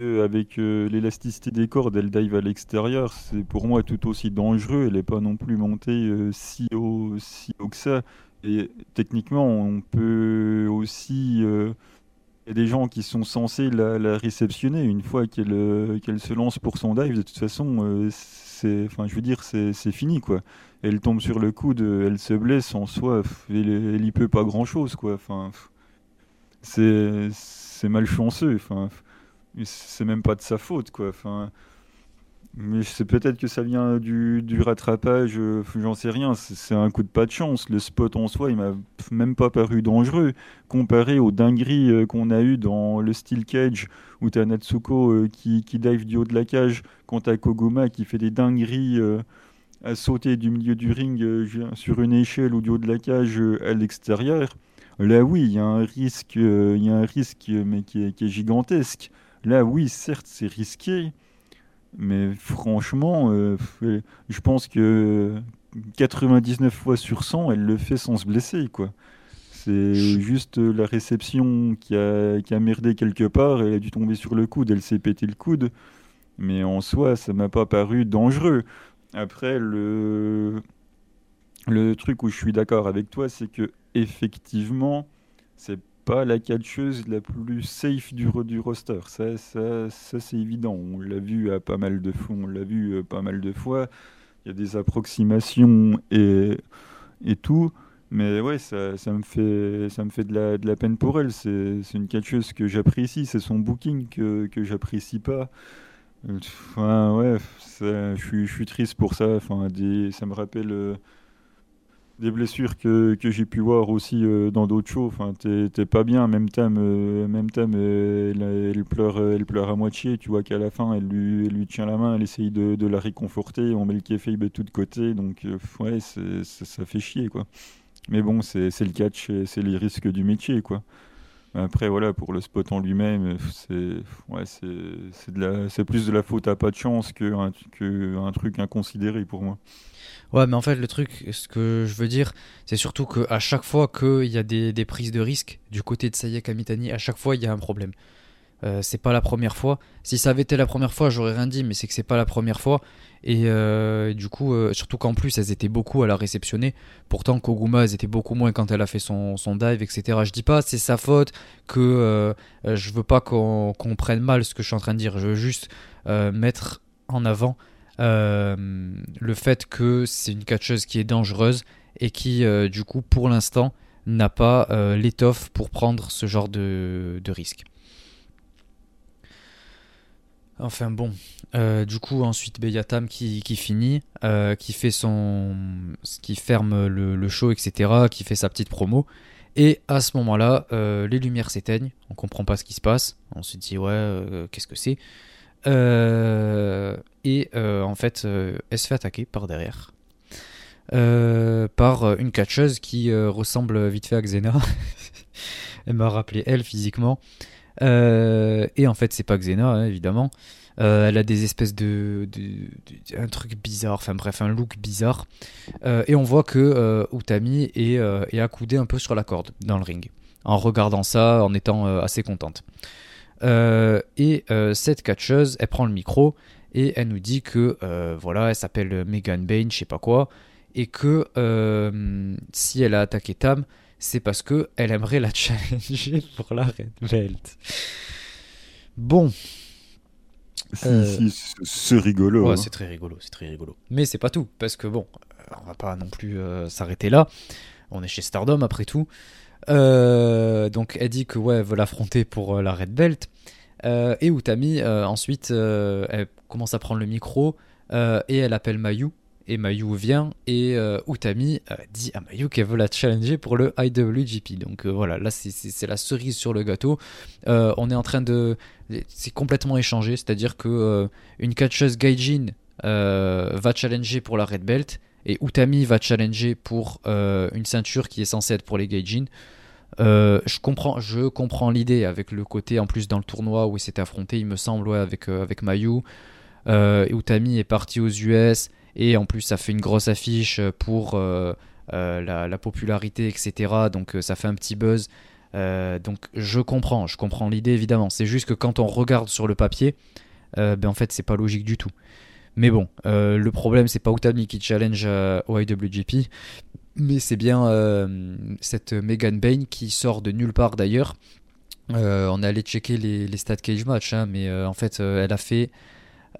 euh, avec l'élasticité des cordes, elle dive à l'extérieur, c'est pour moi tout aussi dangereux. Elle n'est pas non plus montée si, haut, si haut que ça. Et techniquement, on peut aussi y a des gens qui sont censés la, réceptionner une fois qu'elle euh, qu'elle se lance pour son dive. De toute façon, euh, c'est, enfin, je veux dire, c'est fini quoi. Elle tombe sur le coude, elle se blesse en soi, elle, elle y peut pas grand chose quoi. Enfin, c'est malchanceux. Enfin, c'est même pas de sa faute quoi. Mais c'est peut-être que ça vient du, du rattrapage, euh, j'en sais rien. C'est un coup de pas de chance. Le spot en soi, il m'a même pas paru dangereux comparé aux dingueries euh, qu'on a eu dans le Steel Cage où t'as Natsuko euh, qui, qui, dive du haut de la cage, quand t'as Koguma qui fait des dingueries à sauter du milieu du ring sur une échelle ou du haut de la cage à l'extérieur. Là, oui, il y a un risque, il y a un risque mais qui est gigantesque. Là, oui, certes, c'est risqué. Mais franchement, euh, je pense que 99 fois sur 100, elle le fait sans se blesser, quoi. C'est juste la réception qui a, qui a merdé quelque part, elle a dû tomber sur le coude, elle s'est pété le coude. Mais en soi, ça m'a pas paru dangereux. Après, le, le truc où je suis d'accord avec toi, c'est que effectivement, c'est pas la catcheuse la plus safe du, du roster. Ça, ça, ça c'est évident. On l'a vu à pas mal de fois. On l'a vu euh, pas mal de fois. Il y a des approximations et, et tout. Mais ouais, ça, ça, me fait, ça me fait de la, de la peine pour elle. C'est une catcheuse que j'apprécie. C'est son booking que, que j'apprécie pas. Enfin, ouais, je, suis, triste pour ça. Enfin, ça me rappelle euh, des blessures que, que j'ai pu voir aussi euh, dans d'autres shows. Enfin, t'es pas bien. Même Tam, euh, même Tam euh, elle, pleure, elle pleure à moitié. Tu vois qu'à la fin, elle lui, tient la main, elle essaye de, de la réconforter. On met le café de tous de côté. Donc, ouais, ça fait chier, quoi. Mais bon, c'est le catch, c'est les risques du métier, quoi. Après, voilà, pour le spot en lui-même, c'est ouais, c'est plus de la faute à pas de chance qu'un que un truc inconsidéré pour moi. Ouais, mais en fait, le truc, ce que je veux dire, c'est surtout qu'à chaque fois qu'il y a des, des, prises de risque du côté de Sayek Amitani, à chaque fois, il y a un problème. Euh, c'est pas la première fois. Si ça avait été la première fois, j'aurais rien dit, mais c'est que c'est pas la première fois. Et euh, du coup, euh, surtout qu'en plus, elles étaient beaucoup à la réceptionner. Pourtant, Koguma, elles étaient beaucoup moins quand elle a fait son, son dive, etc. Je dis pas c'est sa faute, que je veux pas qu'on prenne mal ce que je suis en train de dire. Je veux juste mettre en avant le fait que c'est une catcheuse qui est dangereuse et qui, du coup, pour l'instant, n'a pas l'étoffe pour prendre ce genre de risque. Enfin bon, euh, du coup ensuite ben, il y a Tam qui, finit, euh, qui fait son, qui ferme le, show, etc., qui fait sa petite promo. Et à ce moment-là, euh, les lumières s'éteignent, on comprend pas ce qui se passe, on se dit ouais, qu'est-ce que c'est? Et en fait, elle se fait attaquer par derrière. par une catcheuse qui ressemble vite fait à Xena. elle m'a rappelé elle physiquement. Euh, et en fait, c'est pas Xena, hein, évidemment. Euh, elle a des espèces de, un truc bizarre, enfin bref, un look bizarre. Euh, et on voit que Utami est, est, accoudée un peu sur la corde dans le ring, en regardant ça, en étant assez contente. et cette catcheuse, elle prend le micro et elle nous dit que voilà, elle s'appelle Megan Bain, je sais pas quoi, et que si elle a attaqué Tam, c'est parce que elle aimerait la challenger pour la Red Belt. Bon. Si, c'est rigolo. Ouais, hein. c'est très rigolo, c'est très rigolo. Mais c'est pas tout, parce que bon, on va pas non plus s'arrêter là. On est chez Stardom après tout. donc elle dit que ouais, elle veut l'affronter pour la Red Belt. Euh, et Utami, euh, ensuite, euh, elle commence à prendre le micro et elle appelle Mayu. Et Mayu vient et Utami dit à Mayu qu'elle veut la challenger pour le IWGP. Donc voilà, là c'est la cerise sur le gâteau. on est en train de. C'est complètement échangé, c'est-à-dire que une catcheuse Gaijin va challenger pour la Red Belt et Utami va challenger pour une ceinture qui est censée être pour les Gaijin. Euh, je comprends, je comprends l'idée avec le côté en plus dans le tournoi où il s'était affronté, il me semble, avec, euh, avec Mayu. Euh, Utami est parti aux US et en plus ça fait une grosse affiche pour euh, la, popularité, etc. Donc ça fait un petit buzz. donc je comprends, je comprends l'idée évidemment. C'est juste que quand on regarde sur le papier, ben en fait c'est pas logique du tout. Mais bon, le problème c'est pas Utami qui challenge au IWGP, mais c'est bien euh, cette Megan Bain qui sort de nulle part d'ailleurs. Euh, on allé checker les, stats cage match, hein, mais euh, en fait, elle, a fait,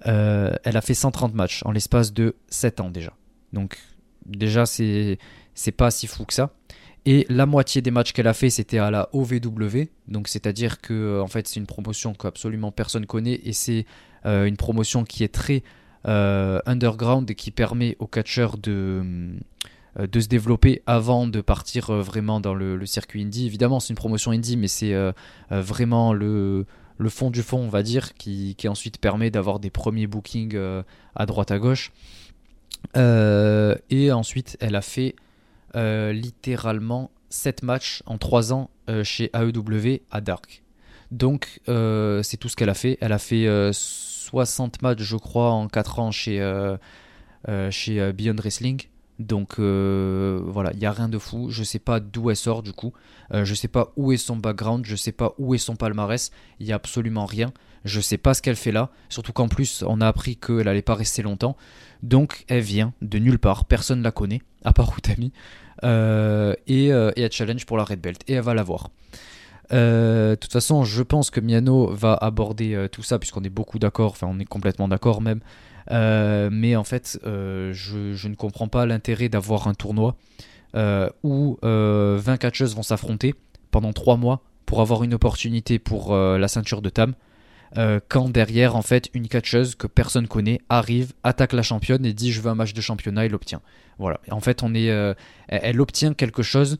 elle a fait 130 matchs en l'espace de 7 ans déjà. Donc, déjà, c'est, pas si fou que ça. Et la moitié des matchs qu'elle a fait, c'était à la OVW. Donc, c'est-à-dire que, en fait, c'est une promotion qu'absolument personne connaît et c'est une promotion qui est très underground et qui permet aux catcheurs de euh, se développer avant de partir euh, vraiment dans le, circuit indie. Évidemment, c'est une promotion indie, mais c'est euh, vraiment le, le fond du fond, on va dire, qui, ensuite permet d'avoir des premiers bookings à droite à gauche. et ensuite, elle a fait littéralement 7 matchs en 3 ans chez AEW à Dark. Donc, c'est tout ce qu'elle a fait. Elle a fait 60 matchs, je crois, en 4 ans chez, chez Beyond Wrestling. Donc euh, voilà, il n'y a rien de fou. Je ne sais pas d'où elle sort du coup. Euh, je ne sais pas où est son background. Je ne sais pas où est son palmarès. Il n'y a absolument rien. Je ne sais pas ce qu'elle fait là. Surtout qu'en plus, on a appris qu'elle n'allait pas rester longtemps. Donc elle vient de nulle part. Personne ne la connaît, à part Utami. Euh, et, et, elle challenge pour la Red Belt. Et elle va l'avoir. De toute façon, je pense que Miano va aborder tout ça, puisqu'on est beaucoup d'accord, enfin on est complètement d'accord même, euh, mais en fait, euh, je, ne comprends pas l'intérêt d'avoir un tournoi euh, où 20 catcheuses vont s'affronter pendant 3 mois pour avoir une opportunité pour la ceinture de Tam. quand derrière, en fait, une catcheuse que personne connaît arrive, attaque la championne et dit je veux un match de championnat et l'obtient. Voilà. En fait, on est, elle obtient quelque chose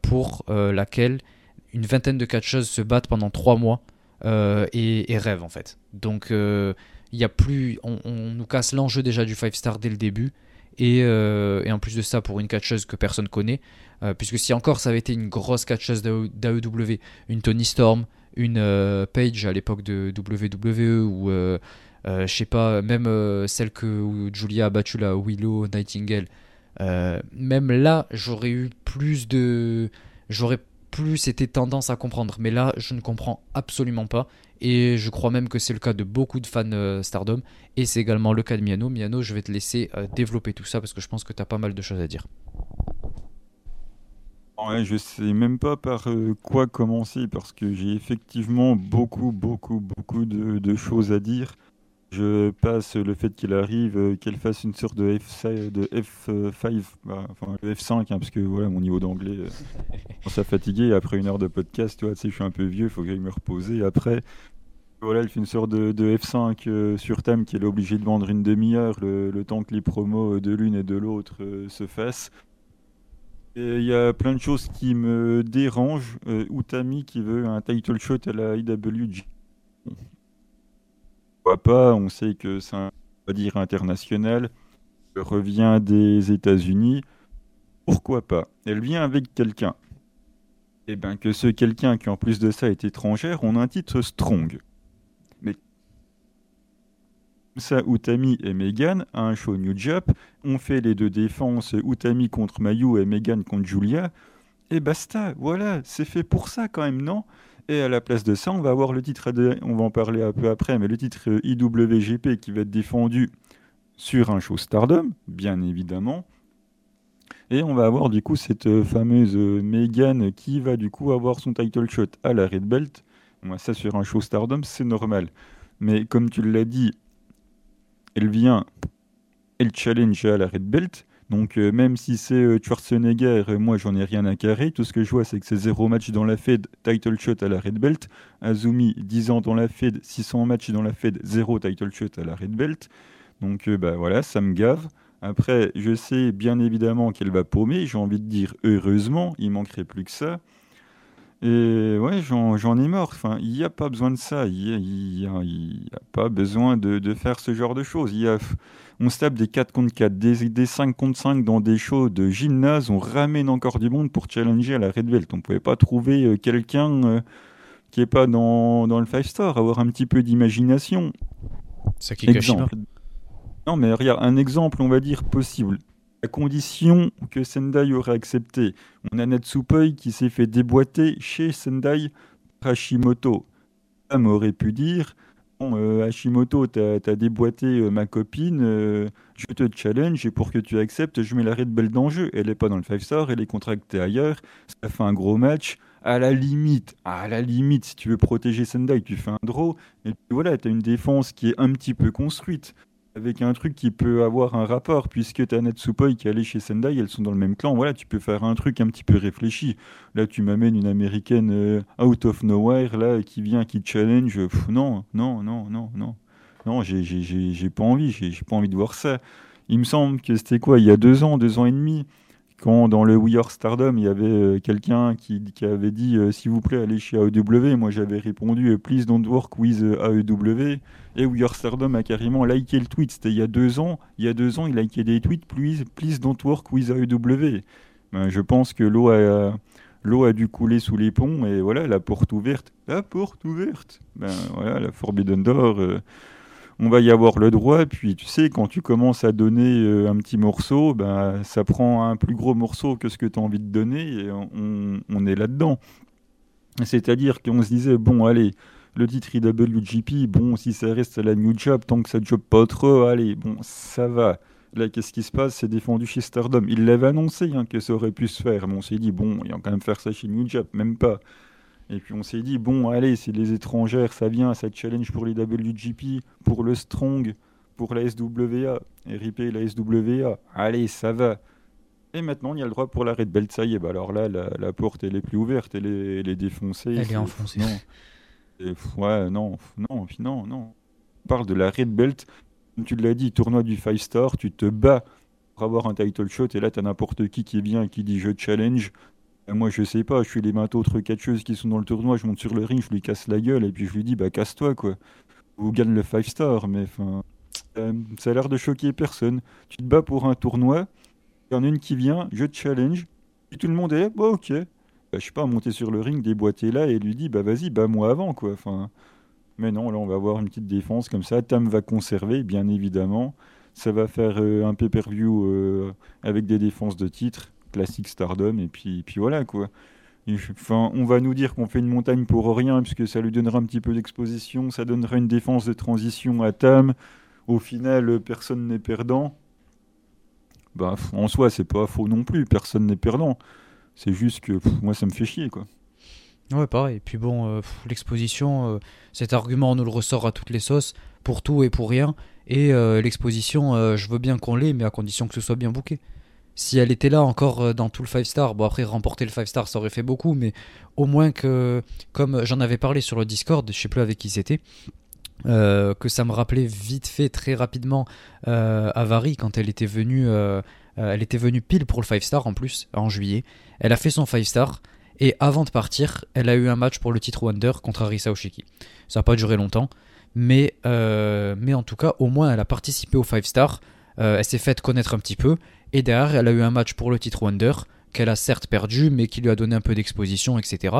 pour laquelle une vingtaine de catcheuses se battent pendant 3 mois et, et, rêvent en fait. Donc il y a plus, on, nous casse l'enjeu déjà du 5 star dès le début. Euh, et, en plus de ça, pour une catcheuse que personne connaît, euh, puisque si encore ça avait été une grosse catcheuse d'AEW, une Tony Storm, une euh, Page à l'époque de WWE, ou je sais pas, même celle que Julia a battue là, Willow Nightingale, même là, j'aurais eu plus de. J'aurais plus été tendance à comprendre. Mais là, je ne comprends absolument pas. Et je crois même que c'est le cas de beaucoup de fans euh, Stardom. Et c'est également le cas de Miano. Miano, je vais te laisser euh, développer tout ça parce que je pense que tu as pas mal de choses à dire. Ouais, je sais même pas par euh, quoi commencer parce que j'ai effectivement beaucoup, beaucoup, beaucoup de, choses à dire. Je passe le fait qu'il arrive, qu'elle fasse une sorte de, F5, de F5 bah, enfin F5, hein, parce que voilà, mon niveau d'anglais commence à fatiguer. Après une heure de podcast, tu vois, je suis un peu vieux, il faut que j'aille me reposer. Après, voilà, elle fait une sorte de, F5 euh, sur thème qu'elle est obligée de vendre une demi-heure, le, temps que les promos de l'une et de l'autre euh, se fassent. Il y a plein de choses qui me dérangent. Euh, Utami qui veut un title shot à la IWG. Pourquoi pas On sait que c'est un va dire international. Elle revient des États-Unis. Pourquoi pas Elle vient avec quelqu'un. Et eh bien que ce quelqu'un qui en plus de ça est étrangère, on a un titre strong ça, Utami et Megan, un show New Jap, on fait les deux défenses, Utami contre Mayu et Megan contre Julia, et basta, voilà, c'est fait pour ça quand même, non? Et à la place de ça, on va avoir le titre, on va en parler un peu après, mais le titre IWGP qui va être défendu sur un show Stardom, bien évidemment. Et on va avoir du coup cette fameuse Megan qui va du coup avoir son title shot à la Red Belt. Moi, ça sur un show Stardom, c'est normal. Mais comme tu l'as dit, elle vient, elle challenge à la Red Belt. Donc euh, même si c'est euh, Schwarzenegger, euh, moi j'en ai rien à carrer. Tout ce que je vois c'est que c'est zéro match dans la Fed, title shot à la Red Belt. Azumi 10 ans dans la Fed, 600 matchs dans la Fed, zéro title shot à la Red Belt. Donc bah voilà, ça me gave. Après, je sais bien évidemment qu'elle va paumer. J'ai envie de dire heureusement, il manquerait plus que ça. Et ouais, j'en ai marre. Enfin, il n'y a pas besoin de ça. Il n'y a, a, pas besoin de, de, faire ce genre de choses. Il y a, on se tape des 4 contre 4, des, des 5 contre 5 dans des shows de gymnase. On ramène encore du monde pour challenger à la Red Belt. On ne pouvait pas trouver euh, quelqu'un euh, qui n'est pas dans, dans le 5 star, avoir un petit peu d'imagination. qui Exemple. Non, mais regarde, un exemple, on va dire, possible à condition que Sendai aurait accepté. On a Natsupoi qui s'est fait déboîter chez Sendai Hashimoto. Sam aurait pu dire euh, Hashimoto, t'as as déboîté euh, ma copine, euh, je te challenge et pour que tu acceptes, je mets la Red Bell d'enjeu. Elle n'est pas dans le 5 star, elle est contractée ailleurs. Ça fait un gros match. À la limite, à la limite, si tu veux protéger Sendai, tu fais un draw. Et puis voilà, tu as une défense qui est un petit peu construite avec un truc qui peut avoir un rapport, puisque tu as Natsupoi qui est allé chez Sendai, elles sont dans le même clan. Voilà, tu peux faire un truc un petit peu réfléchi. Là, tu m'amènes une américaine euh, out of nowhere, là, qui vient, qui challenge. non, non, non, non, non. Non, j'ai pas envie, j'ai pas envie de voir ça. Il me semble que c'était quoi, il y a deux ans, deux ans et demi, quand dans le We Are Stardom, il y avait euh, quelqu'un qui, avait dit euh, s'il vous plaît, allez chez AEW. Moi, j'avais répondu Please don't work with AEW. Et We Are Stardom a carrément liké le tweet. C'était il y a deux ans. Il y a deux ans, il likait des tweets Please, please don't work with AEW. Ben, je pense que l'eau a, l'eau a dû couler sous les ponts et voilà, la porte ouverte. La porte ouverte. Ben voilà, la Forbidden Door. Euh, on va y avoir le droit. Puis tu sais, quand tu commences à donner euh, un petit morceau, ben, ça prend un plus gros morceau que ce que tu as envie de donner et on, est là-dedans. C'est-à-dire qu'on se disait, bon, allez, le titre IWGP, bon, si ça reste à la New Job, tant que ça ne job pas trop, allez, bon, ça va. Là, qu'est-ce qui se passe? C'est défendu chez Stardom. Il l'avait annoncé hein, que ça aurait pu se faire, mais on s'est dit, bon, il va quand même faire ça chez New Job, même pas. Et puis on s'est dit, bon, allez, c'est les étrangères, ça vient, ça challenge pour les WGP, pour le Strong, pour la SWA, RIP la SWA. Allez, ça va. Et maintenant, il y a le droit pour la Red Belt, ça y est. Bah alors là, la, porte, elle est plus ouverte, elle est, elle est défoncée. Elle est enfoncée. Non. ouais, non, non, non, non. On parle de la Red Belt. Comme tu l'as dit, tournoi du 5 Star, tu te bats pour avoir un title shot, et là, tu as n'importe qui qui vient et qui dit je challenge. Euh, moi, je sais pas, je suis les 20 autres catcheuses qui sont dans le tournoi, je monte sur le ring, je lui casse la gueule et puis je lui dis, bah casse-toi quoi. Ou gagne le 5 star, mais enfin, euh, ça a l'air de choquer personne. Tu te bats pour un tournoi, il y en a une qui vient, je te challenge, et tout le monde est, bah ok. Bah, je sais pas, monter sur le ring, déboîter là et lui dit, bah vas-y, bah moi avant quoi. Enfin, mais non, là on va avoir une petite défense comme ça. Tam va conserver, bien évidemment. Ça va faire euh, un pay-per-view avec des défenses de titre classique Stardom, et puis, puis voilà quoi. Enfin, on va nous dire qu'on fait une montagne pour rien, puisque ça lui donnera un petit peu d'exposition, ça donnera une défense de transition à Tam. Au final, personne n'est perdant. Bah, en soi, c'est pas faux non plus, personne n'est perdant. C'est juste que moi, ça me fait chier, quoi. Ouais, pareil. Et puis bon, euh, l'exposition, euh, cet argument, on nous le ressort à toutes les sauces, pour tout et pour rien. Et euh, l'exposition, je veux bien qu'on l'ait, mais à condition que ce soit bien bouqué si elle était là encore euh, dans tout le 5 star, bon après remporter le 5 star ça aurait fait beaucoup, mais au moins que, comme j'en avais parlé sur le Discord, je sais plus avec qui c'était, euh, que ça me rappelait vite fait très rapidement euh, à Vary quand elle était venue, elle était venue pile pour le 5 star en plus en juillet. Elle a fait son 5 star et avant de partir, elle a eu un match pour le titre Wonder contre Arisa Oshiki. Ça n'a pas duré longtemps, mais mais en tout cas au moins elle a participé au 5 star. Elle s'est faite connaître un petit peu et derrière, elle a eu un match pour le titre Wonder, qu'elle a certes perdu, mais qui lui a donné un peu d'exposition, etc.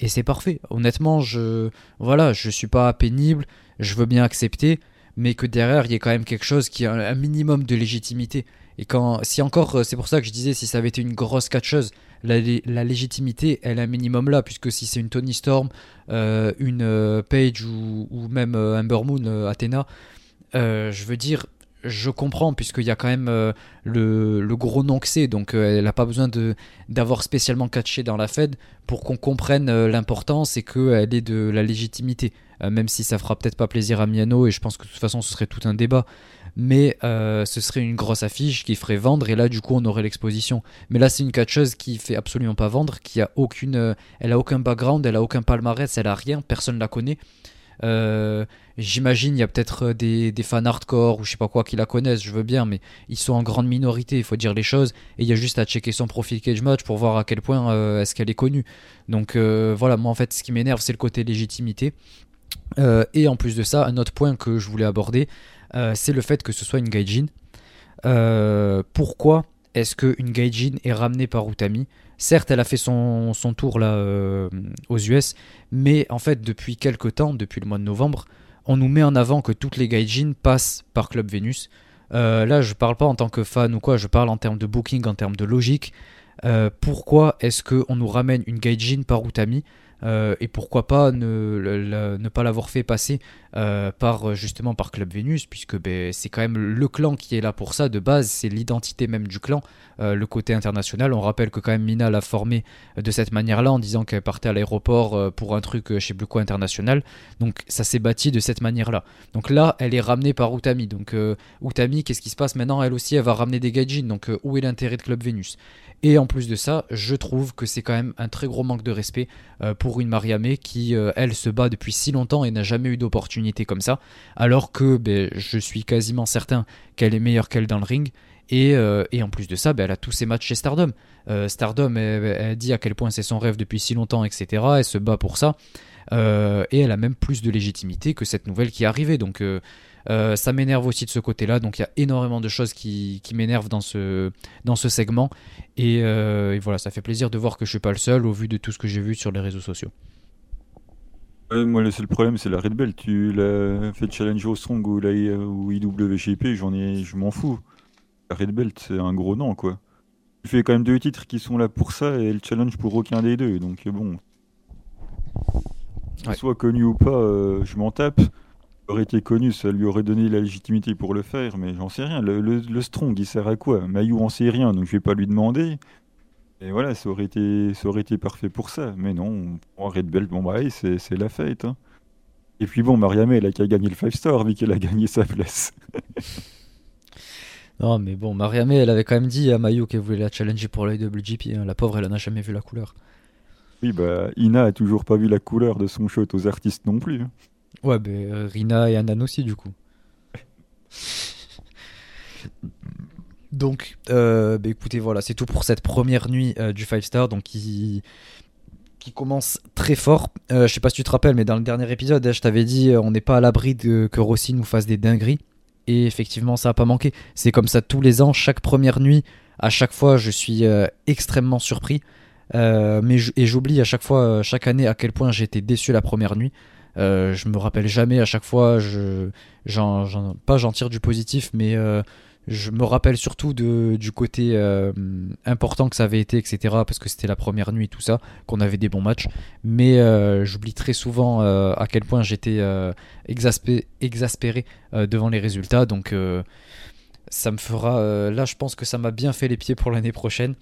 Et c'est parfait. Honnêtement, je voilà, je suis pas pénible, je veux bien accepter, mais que derrière, il y ait quand même quelque chose qui a un minimum de légitimité. Et quand, si encore, c'est pour ça que je disais, si ça avait été une grosse catcheuse, la, légitimité, elle est un minimum là, puisque si c'est une Tony Storm, euh, une euh, Page ou, ou même euh, Amber Moon, Athena, je veux dire, je comprends, puisqu'il y a quand même euh, le, gros nom que c'est, donc euh, elle n'a pas besoin d'avoir spécialement catché dans la Fed pour qu'on comprenne euh, l'importance et qu'elle ait de la légitimité. même si ça fera peut-être pas plaisir à Miano, et je pense que de toute façon ce serait tout un débat. Mais ce serait une grosse affiche qui ferait vendre, et là du coup on aurait l'exposition. Mais là c'est une catcheuse qui fait absolument pas vendre, qui a aucune, elle a aucun background, elle a aucun palmarès, elle a rien, personne la connaît. Euh, j'imagine il y a peut-être des, fans hardcore ou je sais pas quoi qui la connaissent, je veux bien, mais ils sont en grande minorité, il faut dire les choses. Et il y a juste à checker son profil Cage Match pour voir à quel point euh, est-ce qu'elle est connue. Donc euh, voilà, moi en fait ce qui m'énerve c'est le côté légitimité. et en plus de ça, un autre point que je voulais aborder, c'est le fait que ce soit une gaijin. pourquoi est-ce qu'une gaijin est ramenée par Utami? Certes, elle a fait son, tour là euh, aux US, mais en fait, depuis quelques temps, depuis le mois de novembre, on nous met en avant que toutes les gaijin passent par Club Venus. Euh, là, je parle pas en tant que fan ou quoi, je parle en termes de booking, en termes de logique. Euh, pourquoi est-ce qu'on nous ramène une gaijin par Utami euh, et pourquoi pas ne, ne pas l'avoir fait passer euh, par justement par Club Vénus puisque ben, c'est quand même le clan qui est là pour ça de base c'est l'identité même du clan. Euh, le côté international on rappelle que quand même Mina l'a formé de cette manière là en disant qu'elle partait à l'aéroport pour un truc je sais plus quoi international. Donc ça s'est bâti de cette manière là donc là elle est ramenée par Utami donc Utami qu'est-ce qui se passe maintenant? Elle aussi elle va ramener des gaijin donc où est l'intérêt de Club Vénus? Et en plus de ça, je trouve que c'est quand même un très gros manque de respect euh, pour une Mariamé qui, euh, elle, se bat depuis si longtemps et n'a jamais eu d'opportunité comme ça, alors que ben, je suis quasiment certain qu'elle est meilleure qu'elle dans le ring. Et, euh, en plus de ça, ben, elle a tous ses matchs chez Stardom. Stardom, elle, dit à quel point c'est son rêve depuis si longtemps, etc. Elle se bat pour ça. et elle a même plus de légitimité que cette nouvelle qui est arrivée. Donc euh, ça m'énerve aussi de ce côté-là, donc il y a énormément de choses qui, m'énervent dans ce, dans ce segment. Euh, et, voilà, ça fait plaisir de voir que je suis pas le seul au vu de tout ce que j'ai vu sur les réseaux sociaux. moi, le seul problème, c'est la Red Belt. Tu l'as fait challenge au Strong ou, la, ou IWGP, j'en ai, je m'en fous. La Red Belt, c'est un gros nom, quoi. Tu fais quand même deux titres qui sont là pour ça et le challenge pour aucun des deux. Donc bon. Soit connu ou pas, euh, je m'en tape aurait été connu, ça lui aurait donné la légitimité pour le faire, mais j'en sais rien. Le, Strong, il sert à quoi? Mayu en sait rien, donc je vais pas lui demander. Et voilà, ça aurait été, ça aurait été parfait pour ça. Mais non, Red Belt, bon bah c'est la fête. Hein. Et puis bon, Mariamé, elle a qu'à gagner le 5 star vu qu'elle a gagné sa place. non, mais bon, Mariamé, elle avait quand même dit à Mayu qu'elle voulait la challenger pour l'IWGP. Hein. La pauvre, elle en a jamais vu la couleur. Oui, bah, Ina a toujours pas vu la couleur de son shot aux artistes non plus. Ouais, ben euh, Rina et Anan aussi, du coup. Donc, euh, bah, écoutez, voilà, c'est tout pour cette première nuit euh, du 5 Star, donc qui, qui commence très fort. je sais pas si tu te rappelles, mais dans le dernier épisode, je t'avais dit, on n'est pas à l'abri de que Rossi nous fasse des dingueries. Et effectivement, ça a pas manqué. C'est comme ça tous les ans, chaque première nuit, à chaque fois, je suis extrêmement surpris. mais et j'oublie à chaque fois, chaque année, à quel point j'étais déçu la première nuit. Euh, je me rappelle jamais à chaque fois, pas j'en tire du positif, mais euh, je me rappelle surtout du côté euh, important que ça avait été, etc. Parce que c'était la première nuit, tout ça, qu'on avait des bons matchs. Mais j'oublie très souvent à quel point j'étais exaspéré devant les résultats. Donc ça me fera. là, je pense que ça m'a bien fait les pieds pour l'année prochaine.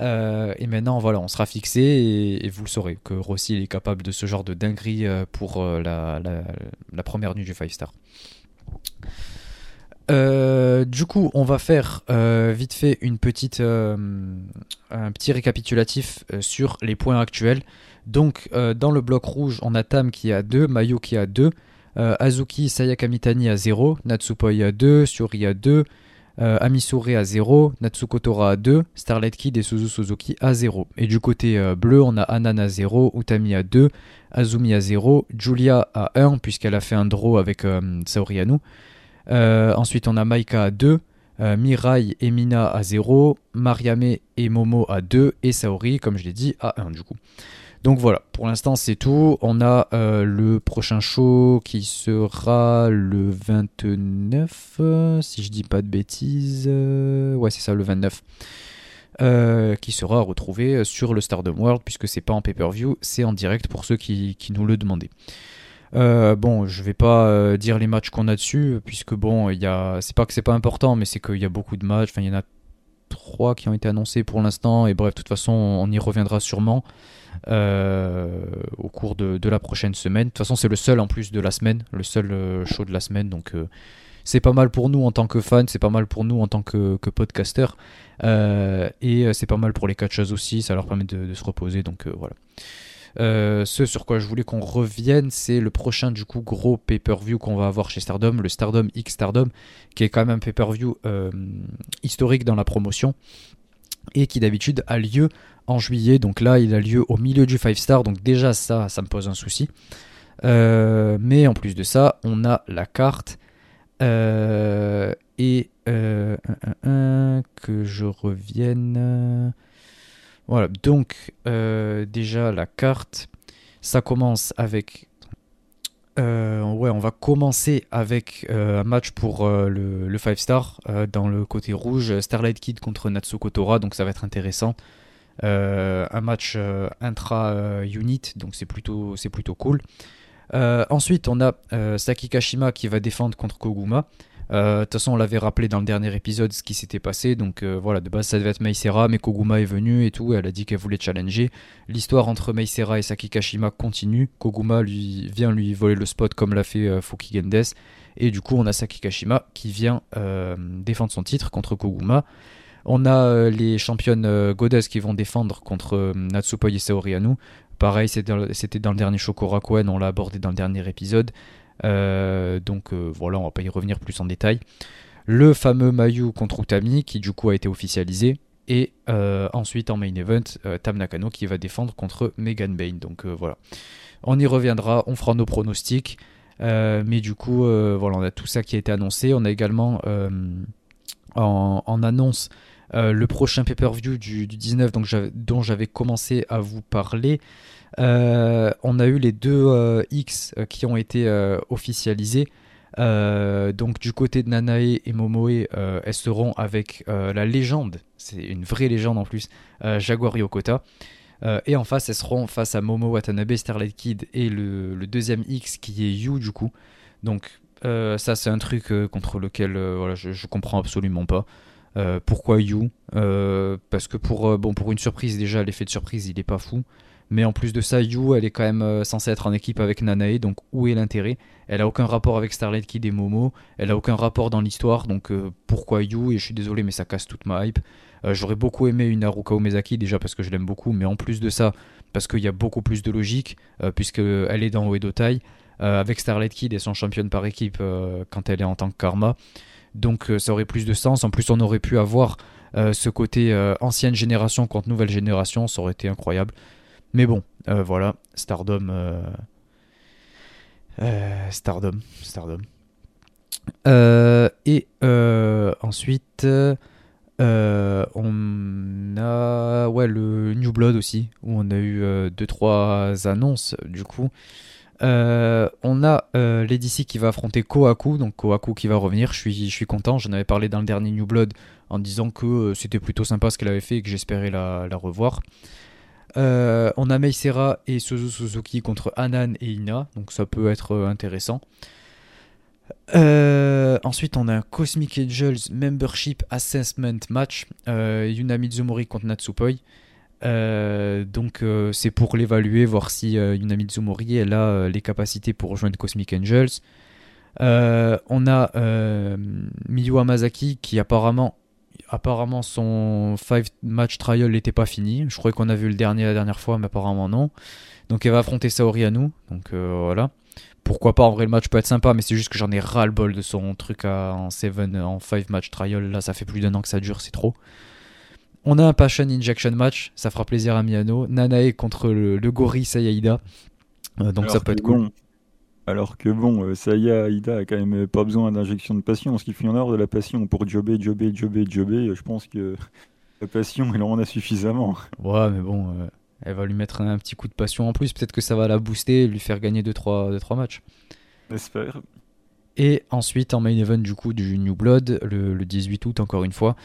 Euh, et maintenant, voilà, on sera fixé et, vous le saurez que Rossi est capable de ce genre de dinguerie euh, pour euh, la, première nuit du 5 Star. du coup, on va faire vite fait un petit récapitulatif sur les points actuels. Donc, dans le bloc rouge, on a Tam qui a 2, Mayu qui a 2, Azuki Sayaka Mitani à 0, Natsupoi à 2, Suri à 2, euh, Amisure à 0, Natsukotora à 2, Starlight Kid et Suzu Suzuki à 0. Et du côté euh, bleu, on a Anan à 0, Utami à 2, Azumi à 0, Julia à 1, puisqu'elle a fait un draw avec euh, Saori Anu. ensuite, on a Maika à 2, Mirai et Mina à 0, Mariame et Momo à 2, et Saori, comme je l'ai dit, à 1 du coup. Donc voilà, pour l'instant c'est tout. On a euh, le prochain show qui sera le 29, euh, si je dis pas de bêtises. Euh, ouais, c'est ça, le 29. qui sera retrouvé sur le Stardom World, puisque c'est pas en pay-per-view, c'est en direct pour ceux qui, nous le demandaient. Bon, je vais pas dire les matchs qu'on a dessus, puisque bon, c'est pas que c'est pas important, mais c'est qu'il y a beaucoup de matchs. Enfin, il y en a trois qui ont été annoncés pour l'instant, et bref, de toute façon, on y reviendra sûrement euh, au cours de, la prochaine semaine. De toute façon, c'est le seul en plus de la semaine, le seul show de la semaine, donc c'est pas mal pour nous en tant que fans, c'est pas mal pour nous en tant que, que podcasters, et c'est pas mal pour les catchers aussi, ça leur permet de, se reposer, donc voilà. Euh, ce sur quoi je voulais qu'on revienne, c'est le prochain du coup gros pay-per-view qu'on va avoir chez Stardom, le Stardom X Stardom, qui est quand même un pay-per-view euh, historique dans la promotion et qui d'habitude a lieu en juillet. Donc là, il a lieu au milieu du 5 star, donc déjà ça, ça me pose un souci. Euh, mais en plus de ça, on a la carte et que je revienne. Voilà, donc euh, déjà la carte, ça commence avec... Euh, on va commencer avec euh, un match pour le, le 5 star dans le côté rouge, Starlight Kid contre Natsuko Tora, donc ça va être intéressant. un match intra-unit, donc c'est plutôt, plutôt cool. ensuite, on a Saki Kashima qui va défendre contre Koguma. Euh, de toute façon, on l'avait rappelé dans le dernier épisode ce qui s'était passé. Donc euh, voilà, de base, ça devait être Meisera, mais Koguma est venue et tout. Elle a dit qu'elle voulait challenger. L'histoire entre Meisera et Saki Kashima continue. Koguma lui vient lui voler le spot comme l'a fait euh, Fuki Gendes. Et du coup, on a Saki Kashima qui vient défendre son titre contre Koguma. On a les championnes Goddess qui vont défendre contre Natsupoi et. Pareil, c'était dans le dernier Shokorakuen, on l'a abordé dans le dernier épisode. Euh, donc euh, voilà, on va pas y revenir plus en détail. Le fameux Mayu contre Utami qui du coup a été officialisé. Et euh, ensuite en main event, Tam Nakano qui va défendre contre Megan Bain. Donc voilà. On y reviendra, on fera nos pronostics. mais du coup, voilà, on a tout ça qui a été annoncé. On a également en, annonce le prochain pay-per-view du, 19 donc dont j'avais commencé à vous parler. Euh, on a eu les deux euh, X euh, qui ont été officialisés. donc du côté de Nanae et Momoe, elles seront avec la légende, c'est une vraie légende en plus, Jaguar Yokota. et en face, elles seront face à Momo Watanabe, Starlight Kid et le, deuxième X qui est Yu du coup. Donc ça c'est un truc contre lequel je, je, comprends absolument pas. pourquoi Yu? Parce que pour, bon, pour une surprise déjà, l'effet de surprise il est pas fou. Mais en plus de ça, Yu, elle est quand même euh, censée être en équipe avec Nanae, donc où est l'intérêt? Elle a aucun rapport avec Starlight Kid et Momo, elle a aucun rapport dans l'histoire, donc euh, pourquoi Yu? Et je suis désolé, mais ça casse toute ma hype. Euh, j'aurais beaucoup aimé une Haruka Umezaki, déjà parce que je l'aime beaucoup, mais en plus de ça, parce qu'il y a beaucoup plus de logique, puisqu'elle est dans Uedo Tai, avec Starlight Kid et son championne par équipe quand elle est en tant que Karma. Donc ça aurait plus de sens. En plus, on aurait pu avoir ce côté ancienne génération contre nouvelle génération, ça aurait été incroyable. Mais bon, euh, voilà, Stardom. Euh, euh, Stardom. Stardom. et ensuite, on a ouais, le New Blood aussi, où on a eu 2-3 annonces du coup. on a euh, qui va affronter Kohaku, donc Kohaku qui va revenir. Je suis, content. J'en avais parlé dans le dernier New Blood en disant que c'était plutôt sympa ce qu'elle avait fait et que j'espérais la, revoir. Euh, on a Meisera et Suzu Suzuki contre Anan et Ina, donc ça peut être euh, intéressant. Euh, ensuite, on a Cosmic Angels Membership Assessment Match, Yuna Mizumori contre Natsupoi. donc c'est pour l'évaluer, voir si Yuna Mizumori a les capacités pour rejoindre Cosmic Angels. on a Miyu Amazaki qui apparemment apparemment son 5 match trial n'était pas fini. Je croyais qu'on a vu le dernier la dernière fois, mais apparemment non. Donc elle va affronter Saori Anu. Donc euh, voilà. Pourquoi pas, en vrai le match peut être sympa, mais c'est juste que j'en ai ras le bol de son truc en 7, en 5 match trial. Là, ça fait plus d'un an que ça dure, c'est trop. On a un Passion Injection match, ça fera plaisir à Miano. Nanae contre le, le gorille Sayaida. Euh, donc ça peut être cool. Alors que bon, euh, Saya Ida a quand même pas besoin d'injection de passion. Ce qui fait en or de la passion pour jobber, jobber, jobber, jobber. Je pense que la passion, elle en a suffisamment. Ouais, mais bon, euh, elle va lui mettre un, petit coup de passion en plus. Peut-être que ça va la booster et lui faire gagner 2-3 matchs. J'espère. Et ensuite, en main event du coup du New Blood, le, 18 août, encore une fois,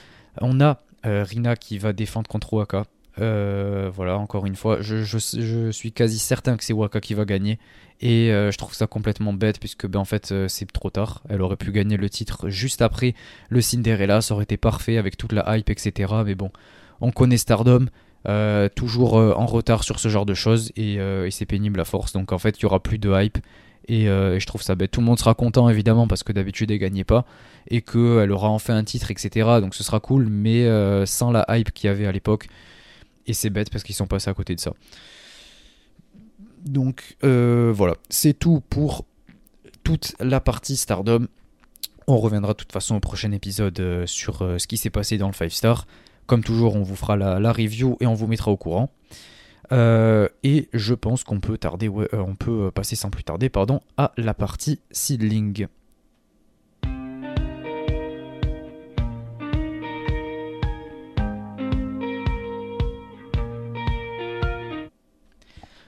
on a euh, Rina qui va défendre contre Oaka. Voilà, encore une fois, je, suis quasi certain que c'est Waka qui va gagner. Et je trouve ça complètement bête puisque ben, en fait c'est trop tard. Elle aurait pu gagner le titre juste après le Cinderella, ça aurait été parfait avec toute la hype, etc. Mais bon, on connaît Stardom, toujours en retard sur ce genre de choses et, c'est pénible à force. Donc en fait il y aura plus de hype euh, et, je trouve ça bête. Tout le monde sera content évidemment parce que d'habitude elle gagnait pas et qu'elle aura enfin un titre, etc. Donc ce sera cool, mais euh, sans la hype qu'il y avait à l'époque. Et c'est bête parce qu'ils sont passés à côté de ça. Donc euh, voilà, c'est tout pour toute la partie Stardom. On reviendra de toute façon au prochain épisode sur ce qui s'est passé dans le 5 star. Comme toujours, on vous fera la review et on vous mettra au courant. Euh, et je pense qu'on peut tarder, euh, on peut passer sans plus tarder, pardon, à la partie seedling.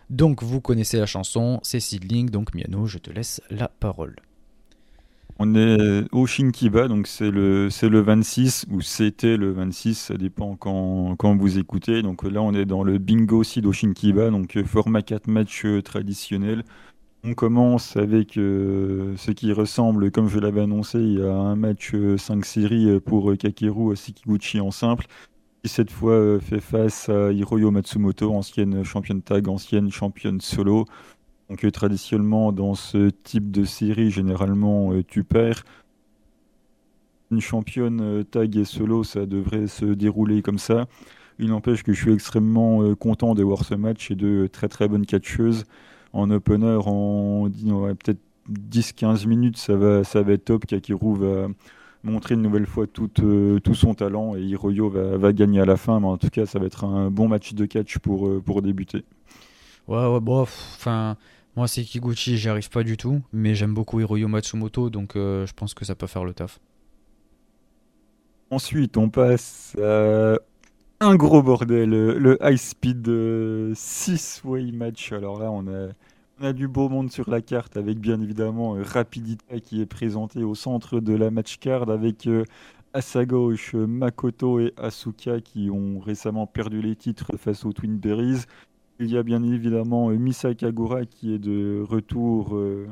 Donc vous connaissez la chanson, c'est Seedling, donc Miano, je te laisse la parole. On est au Shinkiba, donc c'est le, c'est le 26, ou c'était le 26, ça dépend quand, vous écoutez. Donc là, on est dans le Bingo au Shinkiba, donc euh, format 4 matchs euh, traditionnel. On commence avec euh, ce qui ressemble, comme je l'avais annoncé, à un match 5 séries pour Kakeru Sekiguchi en simple, qui cette fois fait face à Hiroyo Matsumoto, ancienne championne tag, ancienne championne solo. Donc euh, traditionnellement dans ce type de série, généralement euh, tu perds. Une championne euh, tag et solo, ça devrait se dérouler comme ça. Il n'empêche que je suis extrêmement content de voir ce match et de très très bonnes catcheuses. En opener, en peut-être 10-15 minutes, ça va, ça va être top. Kakiru va montrer une nouvelle fois tout, tout son talent et Hiroyo va, va, gagner à la fin. Mais en tout cas, ça va être un bon match de catch pour, pour débuter. Ouais, ouais, bof. Enfin, moi, c'est Kiguchi, j'y arrive pas du tout, mais j'aime beaucoup Hiroyo Matsumoto, donc euh, je pense que ça peut faire le taf. Ensuite, on passe à un gros bordel, le High Speed 6-way euh, match. Alors là, on a, on a du beau monde sur la carte, avec bien évidemment euh, Rapidita qui est présenté au centre de la match card, avec à sa gauche Makoto et Asuka qui ont récemment perdu les titres face aux Twin Berries. Il y a bien évidemment euh, Misa Kagura qui est de retour. Euh,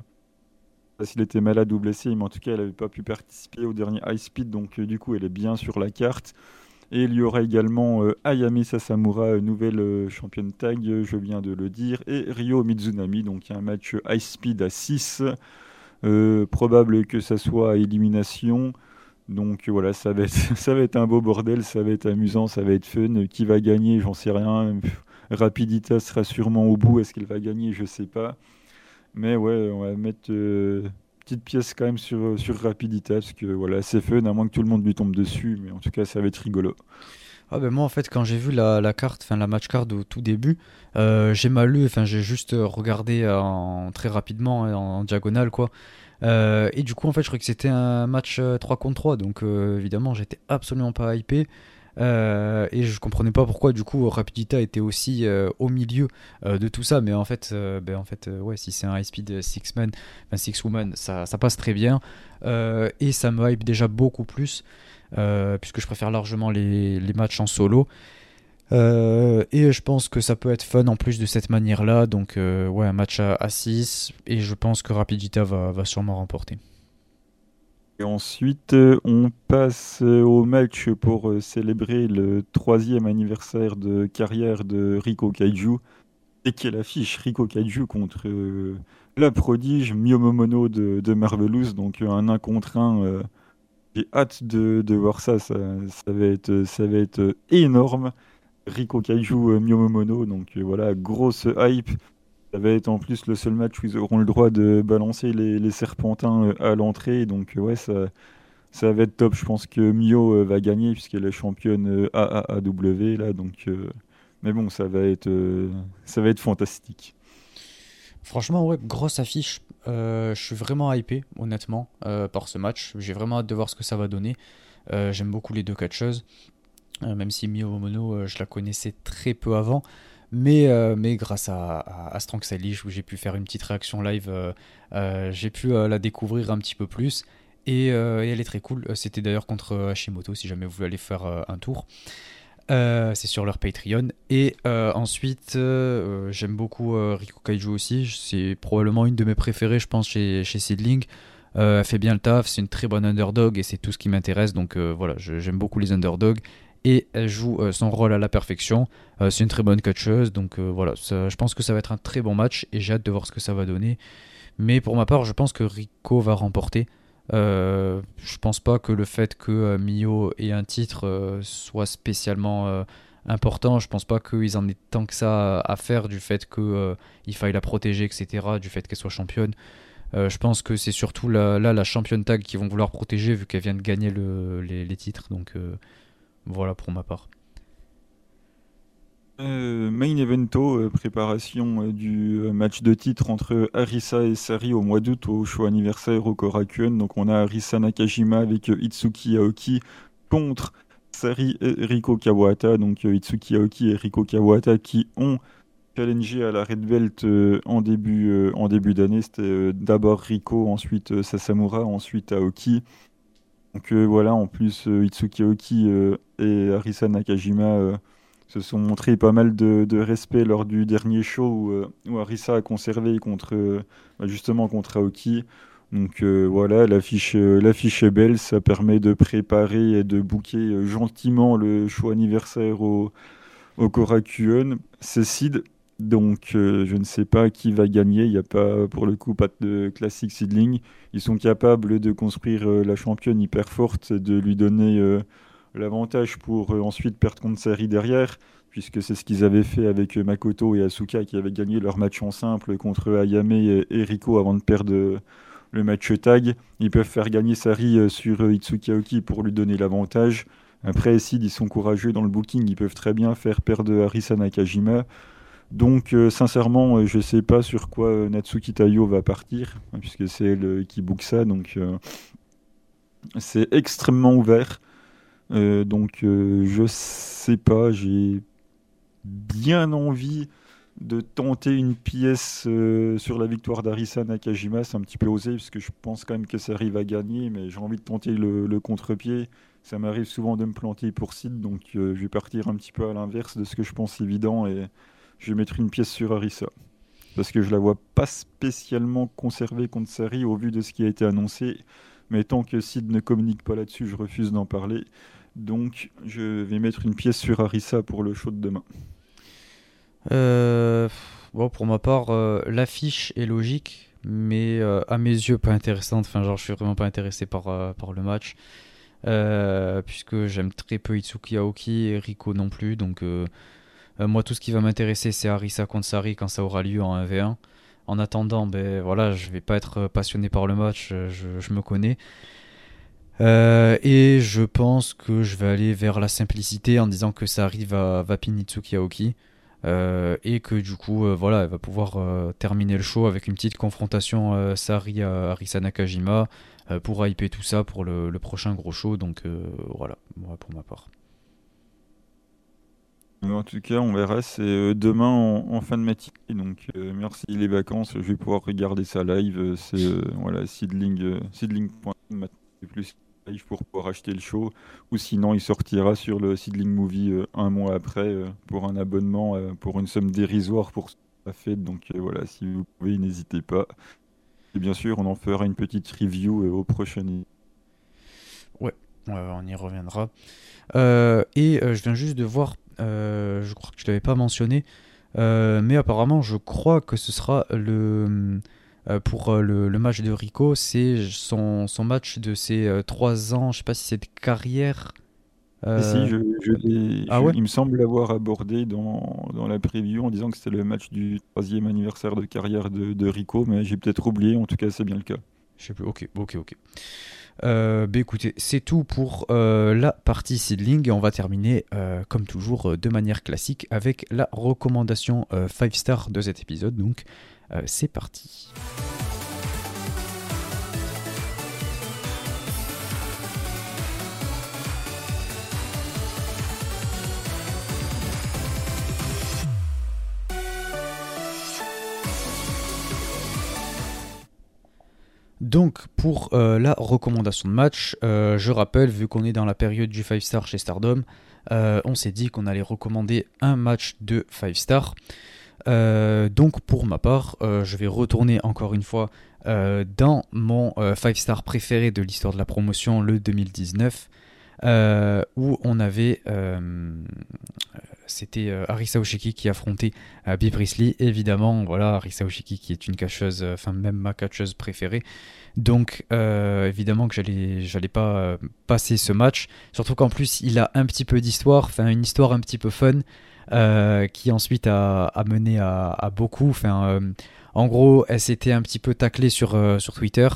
s'il était malade ou blessé, mais en tout cas, elle n'avait pas pu participer au dernier High Speed, donc euh, du coup, elle est bien sur la carte. Et il y aura également Ayami Sasamura, nouvelle championne tag, je viens de le dire, et Ryo Mizunami, donc un match High Speed à 6. probable que ça soit à élimination. Donc voilà, ça va, être, ça va être un beau bordel, ça va être amusant, ça va être fun. Qui va gagner, j'en sais rien. Rapidita sera sûrement au bout. Est-ce qu'elle va gagner? Je sais pas. Mais ouais, on va mettre euh, petite pièce quand même sur, sur Rapidita parce que voilà, c'est fun, à moins que tout le monde lui tombe dessus. Mais en tout cas, ça va être rigolo. Ah ben moi en fait quand j'ai vu la, carte, enfin la match card au tout début, euh, j'ai mal lu, enfin j'ai juste regardé en, très rapidement hein, en, diagonale quoi. Euh, et du coup en fait je croyais que c'était un match 3 contre 3 donc évidemment j'étais absolument pas hypé. Euh, et je comprenais pas pourquoi du coup Rapidita était aussi euh, au milieu euh, de tout ça. Mais en fait, ben, en fait ouais, si c'est un high speed six man, enfin six woman, ça, passe très bien. et ça me hype déjà beaucoup plus. puisque je préfère largement les, matchs en solo. et je pense que ça peut être fun en plus de cette manière-là. Donc, ouais, un match à, 6. Et je pense que Rapidita va sûrement remporter. Et ensuite, euh, on passe euh, au match pour euh, célébrer le troisième anniversaire de carrière de Rico Kaiju. Et qui est l'affiche Rico Kaiju contre la prodige Miyomomono de, Marvelous. Donc un 1 contre 1. J'ai hâte de, voir ça. ça. va être, ça va être énorme. Rico Kaiju. Donc voilà, grosse hype. Ça va être en plus le seul match où ils auront le droit de balancer les, serpentins euh, à l'entrée. Donc euh, ouais, ça, ça va être top. Je pense que Mio euh, va gagner puisqu'elle est championne AAAW là. Donc, mais bon, ça va être, ça va être fantastique. Franchement, ouais, grosse affiche. je suis vraiment hypé, honnêtement, par ce match. J'ai vraiment hâte de voir ce que ça va donner. J'aime beaucoup les deux catcheuses. même si Mio Mono, je la connaissais très peu avant. Mais, euh, mais grâce à, à, Strong où j'ai pu faire une petite réaction live, euh, euh, j'ai pu la découvrir un petit peu plus. Et, elle est très cool. C'était d'ailleurs contre Hashimoto, si jamais vous voulez aller faire un tour. c'est sur leur Patreon. Et ensuite, j'aime beaucoup Rico Kaiju aussi. C'est probablement une de mes préférées, je pense, chez, chez Seedling. elle fait bien le taf, c'est une très bonne underdog et c'est tout ce qui m'intéresse. Donc voilà, j'aime beaucoup les underdogs et elle joue euh, son rôle à la perfection. Euh, c'est une très bonne catcheuse, donc euh, voilà, je pense que ça va être un très bon match et j'ai hâte de voir ce que ça va donner. Mais pour ma part, je pense que Rico va remporter. Euh, je pense pas que le fait que Mio ait un titre soit spécialement important. Je pense pas qu'ils en aient tant que ça à faire du fait qu'il faille la protéger, etc., du fait qu'elle soit championne. je pense que c'est surtout là la, championne tag qu'ils vont vouloir protéger vu qu'elle vient de gagner les, les, titres. Donc voilà pour ma part. Euh, main evento, euh, préparation euh, du match de titre entre Arisa et Sari au mois d'août au show anniversaire au Korakuen. Donc on a Arisa Nakajima avec Itsuki Aoki contre Sari et Riko Kawata. Donc Itsuki Aoki et Riko Kawata qui ont challengé à la Red Belt en début, en début d'année. C'était d'abord Riko, ensuite Sasamura, ensuite Aoki. Donc voilà, en plus Itsuki Aoki et Arisa Nakajima se sont montrés pas mal de, respect lors du dernier show où, euh, Arisa a conservé contre euh, bah, justement contre Aoki. Donc euh, voilà, l'affiche, l'affiche est belle, ça permet de préparer et de booker gentiment le show anniversaire au, au Korakuen. C'est Sid, donc je ne sais pas qui va gagner, il n'y a pas pour le coup pas de classique seedling. Ils sont capables de construire la championne hyper forte, de lui donner l'avantage pour euh, ensuite perdre contre Sari derrière, puisque c'est ce qu'ils avaient fait avec euh, Makoto et Asuka qui avaient gagné leur match en simple contre Ayame et, Rico avant de perdre euh, le match tag. Ils peuvent faire gagner Sari sur Itsuki Aoki pour lui donner l'avantage. Après, ils sont courageux dans le booking, ils peuvent très bien faire perdre Arisa Nakajima. Donc, sincèrement, je ne sais pas sur quoi Natsuki Tayo va partir, hein, puisque c'est elle qui book ça. Donc, c'est extrêmement ouvert. Euh, donc euh, je sais pas, j'ai bien envie de tenter une pièce euh, sur la victoire d'Arisa Nakajima. C'est un petit peu osé parce que je pense quand même que ça arrive à gagner, mais j'ai envie de tenter le, contre-pied. Ça m'arrive souvent de me planter pour site, donc je vais partir un petit peu à l'inverse de ce que je pense évident et je vais mettre une pièce sur Arisa. Parce que je la vois pas spécialement conservée contre Sari au vu de ce qui a été annoncé. Mais tant que Sid ne communique pas là-dessus, je refuse d'en parler. Donc, je vais mettre une pièce sur Arisa pour le show de demain. Euh, bon, pour ma part, euh, l'affiche est logique, mais euh, à mes yeux pas intéressante. Enfin, genre, je suis vraiment pas intéressé par, par le match, puisque j'aime très peu Itsuki Aoki et Riko non plus. Donc, moi, tout ce qui va m'intéresser, c'est Arisa contre Sari quand ça aura lieu en 1v1. En attendant, ben voilà, je vais pas être passionné par le match, je, je me connais. Euh, et je pense que je vais aller vers la simplicité en disant que ça arrive à Vapinitsuki Aoki. Euh, et que du coup, euh, voilà, elle va pouvoir terminer le show avec une petite confrontation Sari à Arisa Nakajima pour hyper tout ça pour le, prochain gros show. Donc voilà, moi pour ma part. En tout cas, on verra. C'est demain en, fin de matinée. Donc, merci les vacances. Je vais pouvoir regarder ça live. C'est voilà, seedling, plus pour pouvoir acheter le show, ou sinon il sortira sur le Seedling Movie euh, un mois après euh, pour un abonnement euh, pour une somme dérisoire pour la fête. Donc voilà, si vous pouvez, n'hésitez pas. Et bien sûr, on en fera une petite review au prochain. Ouais, on y reviendra. et je viens juste de voir, je crois que je ne l'avais pas mentionné, mais apparemment, je crois que ce sera le euh, pour euh, le, match de Rico, c'est son, son, match de ses euh, trois ans, je sais pas si c'est de carrière. Si, je, ah il me semble l'avoir abordé dans, dans, la preview en disant que c'était le match du troisième anniversaire de carrière de, de Rico, mais j'ai peut-être oublié, en tout cas c'est bien le cas. Je sais plus, ok, ok, ok. Bah écoutez, c'est tout pour la partie seedling et on va terminer comme toujours de manière classique avec la recommandation 5 star de cet épisode. Donc euh, c'est parti. Donc pour euh, la recommandation de match, euh, je rappelle, vu qu'on est dans la période du 5 star chez Stardom, on s'est dit qu'on allait recommander un match de 5 stars. donc pour ma part, je vais retourner encore une fois dans mon 5 star préféré de l'histoire de la promotion, le 2019. Où on avait c'était euh, Arisa Oshiki qui affrontait euh, Bea Priestley. Évidemment, voilà, Arisa Oshiki qui est une catcheuse, euh, enfin même ma catcheuse préférée. Donc évidemment que j'allais, j'allais pas passer ce match. Surtout qu'en plus il a un petit peu d'histoire, enfin une histoire un petit peu fun. qui ensuite a, mené à, beaucoup. En gros, elle s'était un petit peu taclée sur, sur Twitter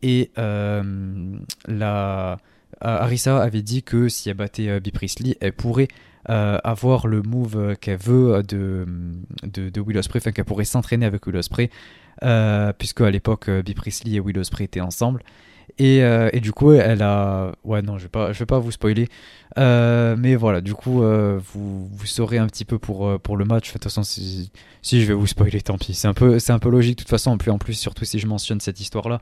et la, Arisa avait dit que si elle battait Bea Priestley, elle pourrait euh, avoir le move qu'elle veut de, de, de Will Ospreay, enfin qu'elle pourrait s'entraîner avec Will Ospreay, euh, puisque à l'époque, euh, Priestley et Will Ospreay étaient ensemble. Et, euh, et, du coup, elle a. Ouais, non, je vais pas, je vais pas vous spoiler. mais voilà, du coup, vous, vous saurez un petit peu pour, pour le match. De toute façon, si, je vais vous spoiler, tant pis. C'est un peu, un peu logique de toute façon. En plus, surtout si je mentionne cette histoire-là.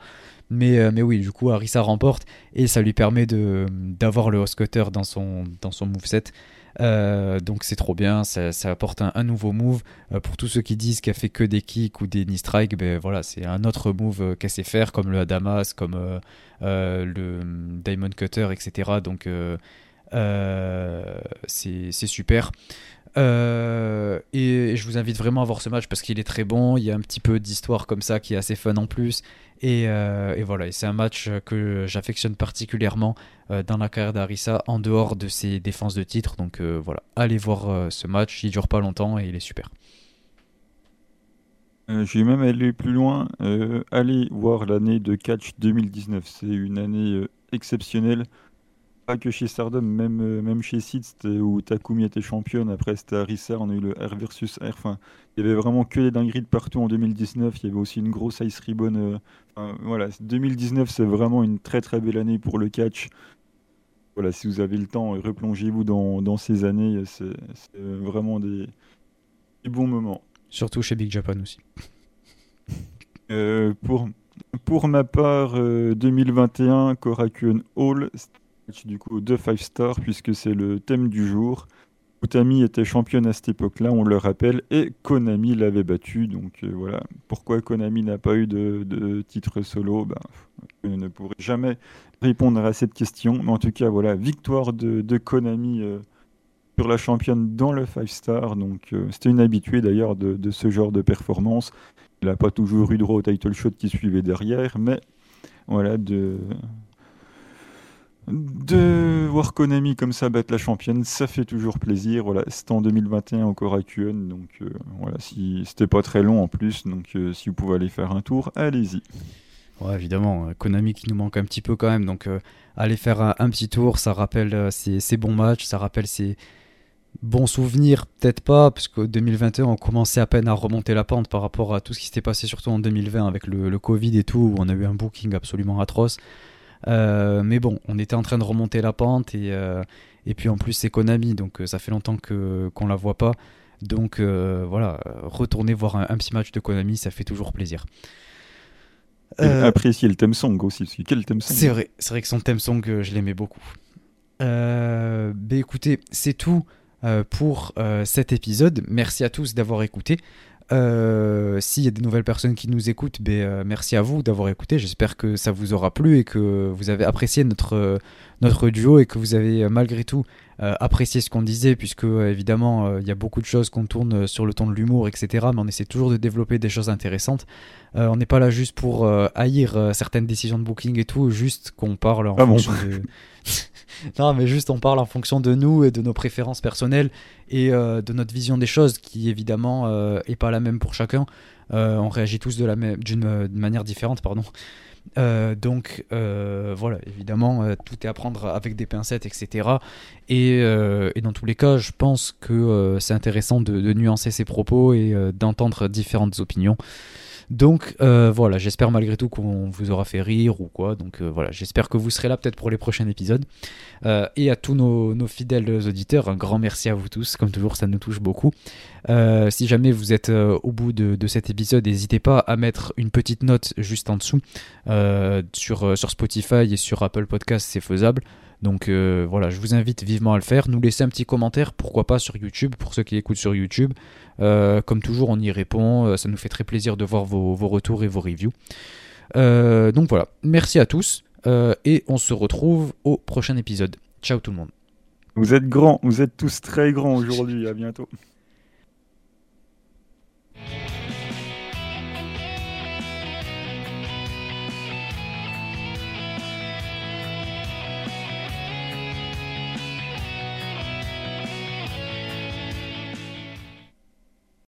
Mais, mais oui, du coup, Arisa remporte et ça lui permet d'avoir le host cutter dans son, dans son moveset. Euh, donc c'est trop bien, ça, apporte un, nouveau move. Euh, pour tous ceux qui disent qu'elle fait que des kicks ou des knee strikes, ben voilà, c'est un autre move euh, qu'elle sait faire, comme le Adamas, comme le Diamond Cutter, etc. Donc c'est super. Et, je vous invite vraiment à voir ce match parce qu'il est très bon. Il y a un petit peu d'histoire comme ça qui est assez fun en plus. Euh, et, voilà, c'est un match que j'affectionne particulièrement euh, dans la carrière d'Arisa en dehors de ses défenses de titre. Donc euh, voilà, allez voir ce match, il dure pas longtemps et il est super. J'ai même allé plus loin, allez voir l'année de catch 2019. C'est une année exceptionnelle que chez Stardom, même, euh, même chez Sid, où Takumi était championne, après c'était Arisa, on a eu le R versus R. Enfin, il y avait vraiment que des dingueries de partout en 2019. Il y avait aussi une grosse Ice Ribbon. Euh, voilà, 2019, c'est vraiment une très très belle année pour le catch. Voilà, si vous avez le temps, replongez-vous dans, dans, ces années. C'est vraiment des, bons moments. Surtout chez Big Japan aussi. Euh, pour, pour ma part, 2021, Korakuen Hall, du coup de 5 stars puisque c'est le thème du jour. Utami était championne à cette époque-là, on le rappelle, et Konami l'avait battu. Donc euh, voilà, pourquoi Konami n'a pas eu de, titre solo? Ben, Je ne pourrai jamais répondre à cette question. Mais en tout cas, voilà, victoire de, Konami euh, sur la championne dans le 5 star. Donc euh, c'était une habituée d'ailleurs de, de, ce genre de performance. Il n'a pas toujours eu droit au title shot qui suivait derrière, mais voilà, de, de voir Konami comme ça battre la championne, ça fait toujours plaisir. Voilà, c'était en 2021 encore à QN, donc euh, voilà, si c'était pas très long en plus, donc euh, si vous pouvez aller faire un tour, allez-y. Ouais, évidemment, euh, Konami qui nous manque un petit peu quand même, donc aller faire un, petit tour, ça rappelle ses, bons matchs, ça rappelle ses bons souvenirs, peut-être pas, parce qu'en 2021 on commençait à peine à remonter la pente par rapport à tout ce qui s'était passé, surtout en 2020 avec le, le Covid et tout, où on a eu un booking absolument atroce. Euh, mais bon, on était en train de remonter la pente et, euh, et puis en plus c'est Konami, donc euh, ça fait longtemps que qu'on la voit pas. Donc voilà, retourner voir un, petit match de Konami, ça fait toujours plaisir. apprécier le theme song aussi, quel theme song C'est vrai, c'est vrai que son theme song, je l'aimais beaucoup. Euh, bah écoutez, c'est tout pour cet épisode. Merci à tous d'avoir écouté. Euh, s'il y a des nouvelles personnes qui nous écoutent, ben, euh, merci à vous d'avoir écouté. J'espère que ça vous aura plu et que vous avez apprécié notre, notre duo et que vous avez malgré tout euh, apprécié ce qu'on disait, puisque évidemment il y a beaucoup de choses qu'on tourne sur le ton de l'humour, etc. Mais on essaie toujours de développer des choses intéressantes. on n'est pas là juste pour haïr certaines décisions de booking et tout, juste qu'on parle en ah fonction de. non, mais juste on parle en fonction de nous et de nos préférences personnelles et euh, de notre vision des choses qui évidemment euh, est pas la même pour chacun. Euh, on réagit tous de d'une manière différente, pardon. donc voilà, évidemment, tout est à prendre avec des pincettes, etc. Et, dans tous les cas, je pense que c'est intéressant de, nuancer ses propos et d'entendre différentes opinions. Donc euh, voilà, j'espère malgré tout qu'on vous aura fait rire ou quoi. Donc euh, voilà, j'espère que vous serez là peut-être pour les prochains épisodes. Euh, et à tous nos, fidèles auditeurs, un grand merci à vous tous. Comme toujours, ça nous touche beaucoup. Si jamais vous êtes au bout de, cet épisode, n'hésitez pas à mettre une petite note juste en dessous sur, sur Spotify et sur Apple Podcast, c'est faisable. Donc voilà, je vous invite vivement à le faire. Nous laisser un petit commentaire, pourquoi pas sur YouTube, pour ceux qui écoutent sur YouTube. comme toujours, on y répond. Ça nous fait très plaisir de voir vos, vos retours et vos reviews. donc voilà, merci à tous et on se retrouve au prochain épisode. Ciao tout le monde. Vous êtes grands, vous êtes tous très grands aujourd'hui, à bientôt.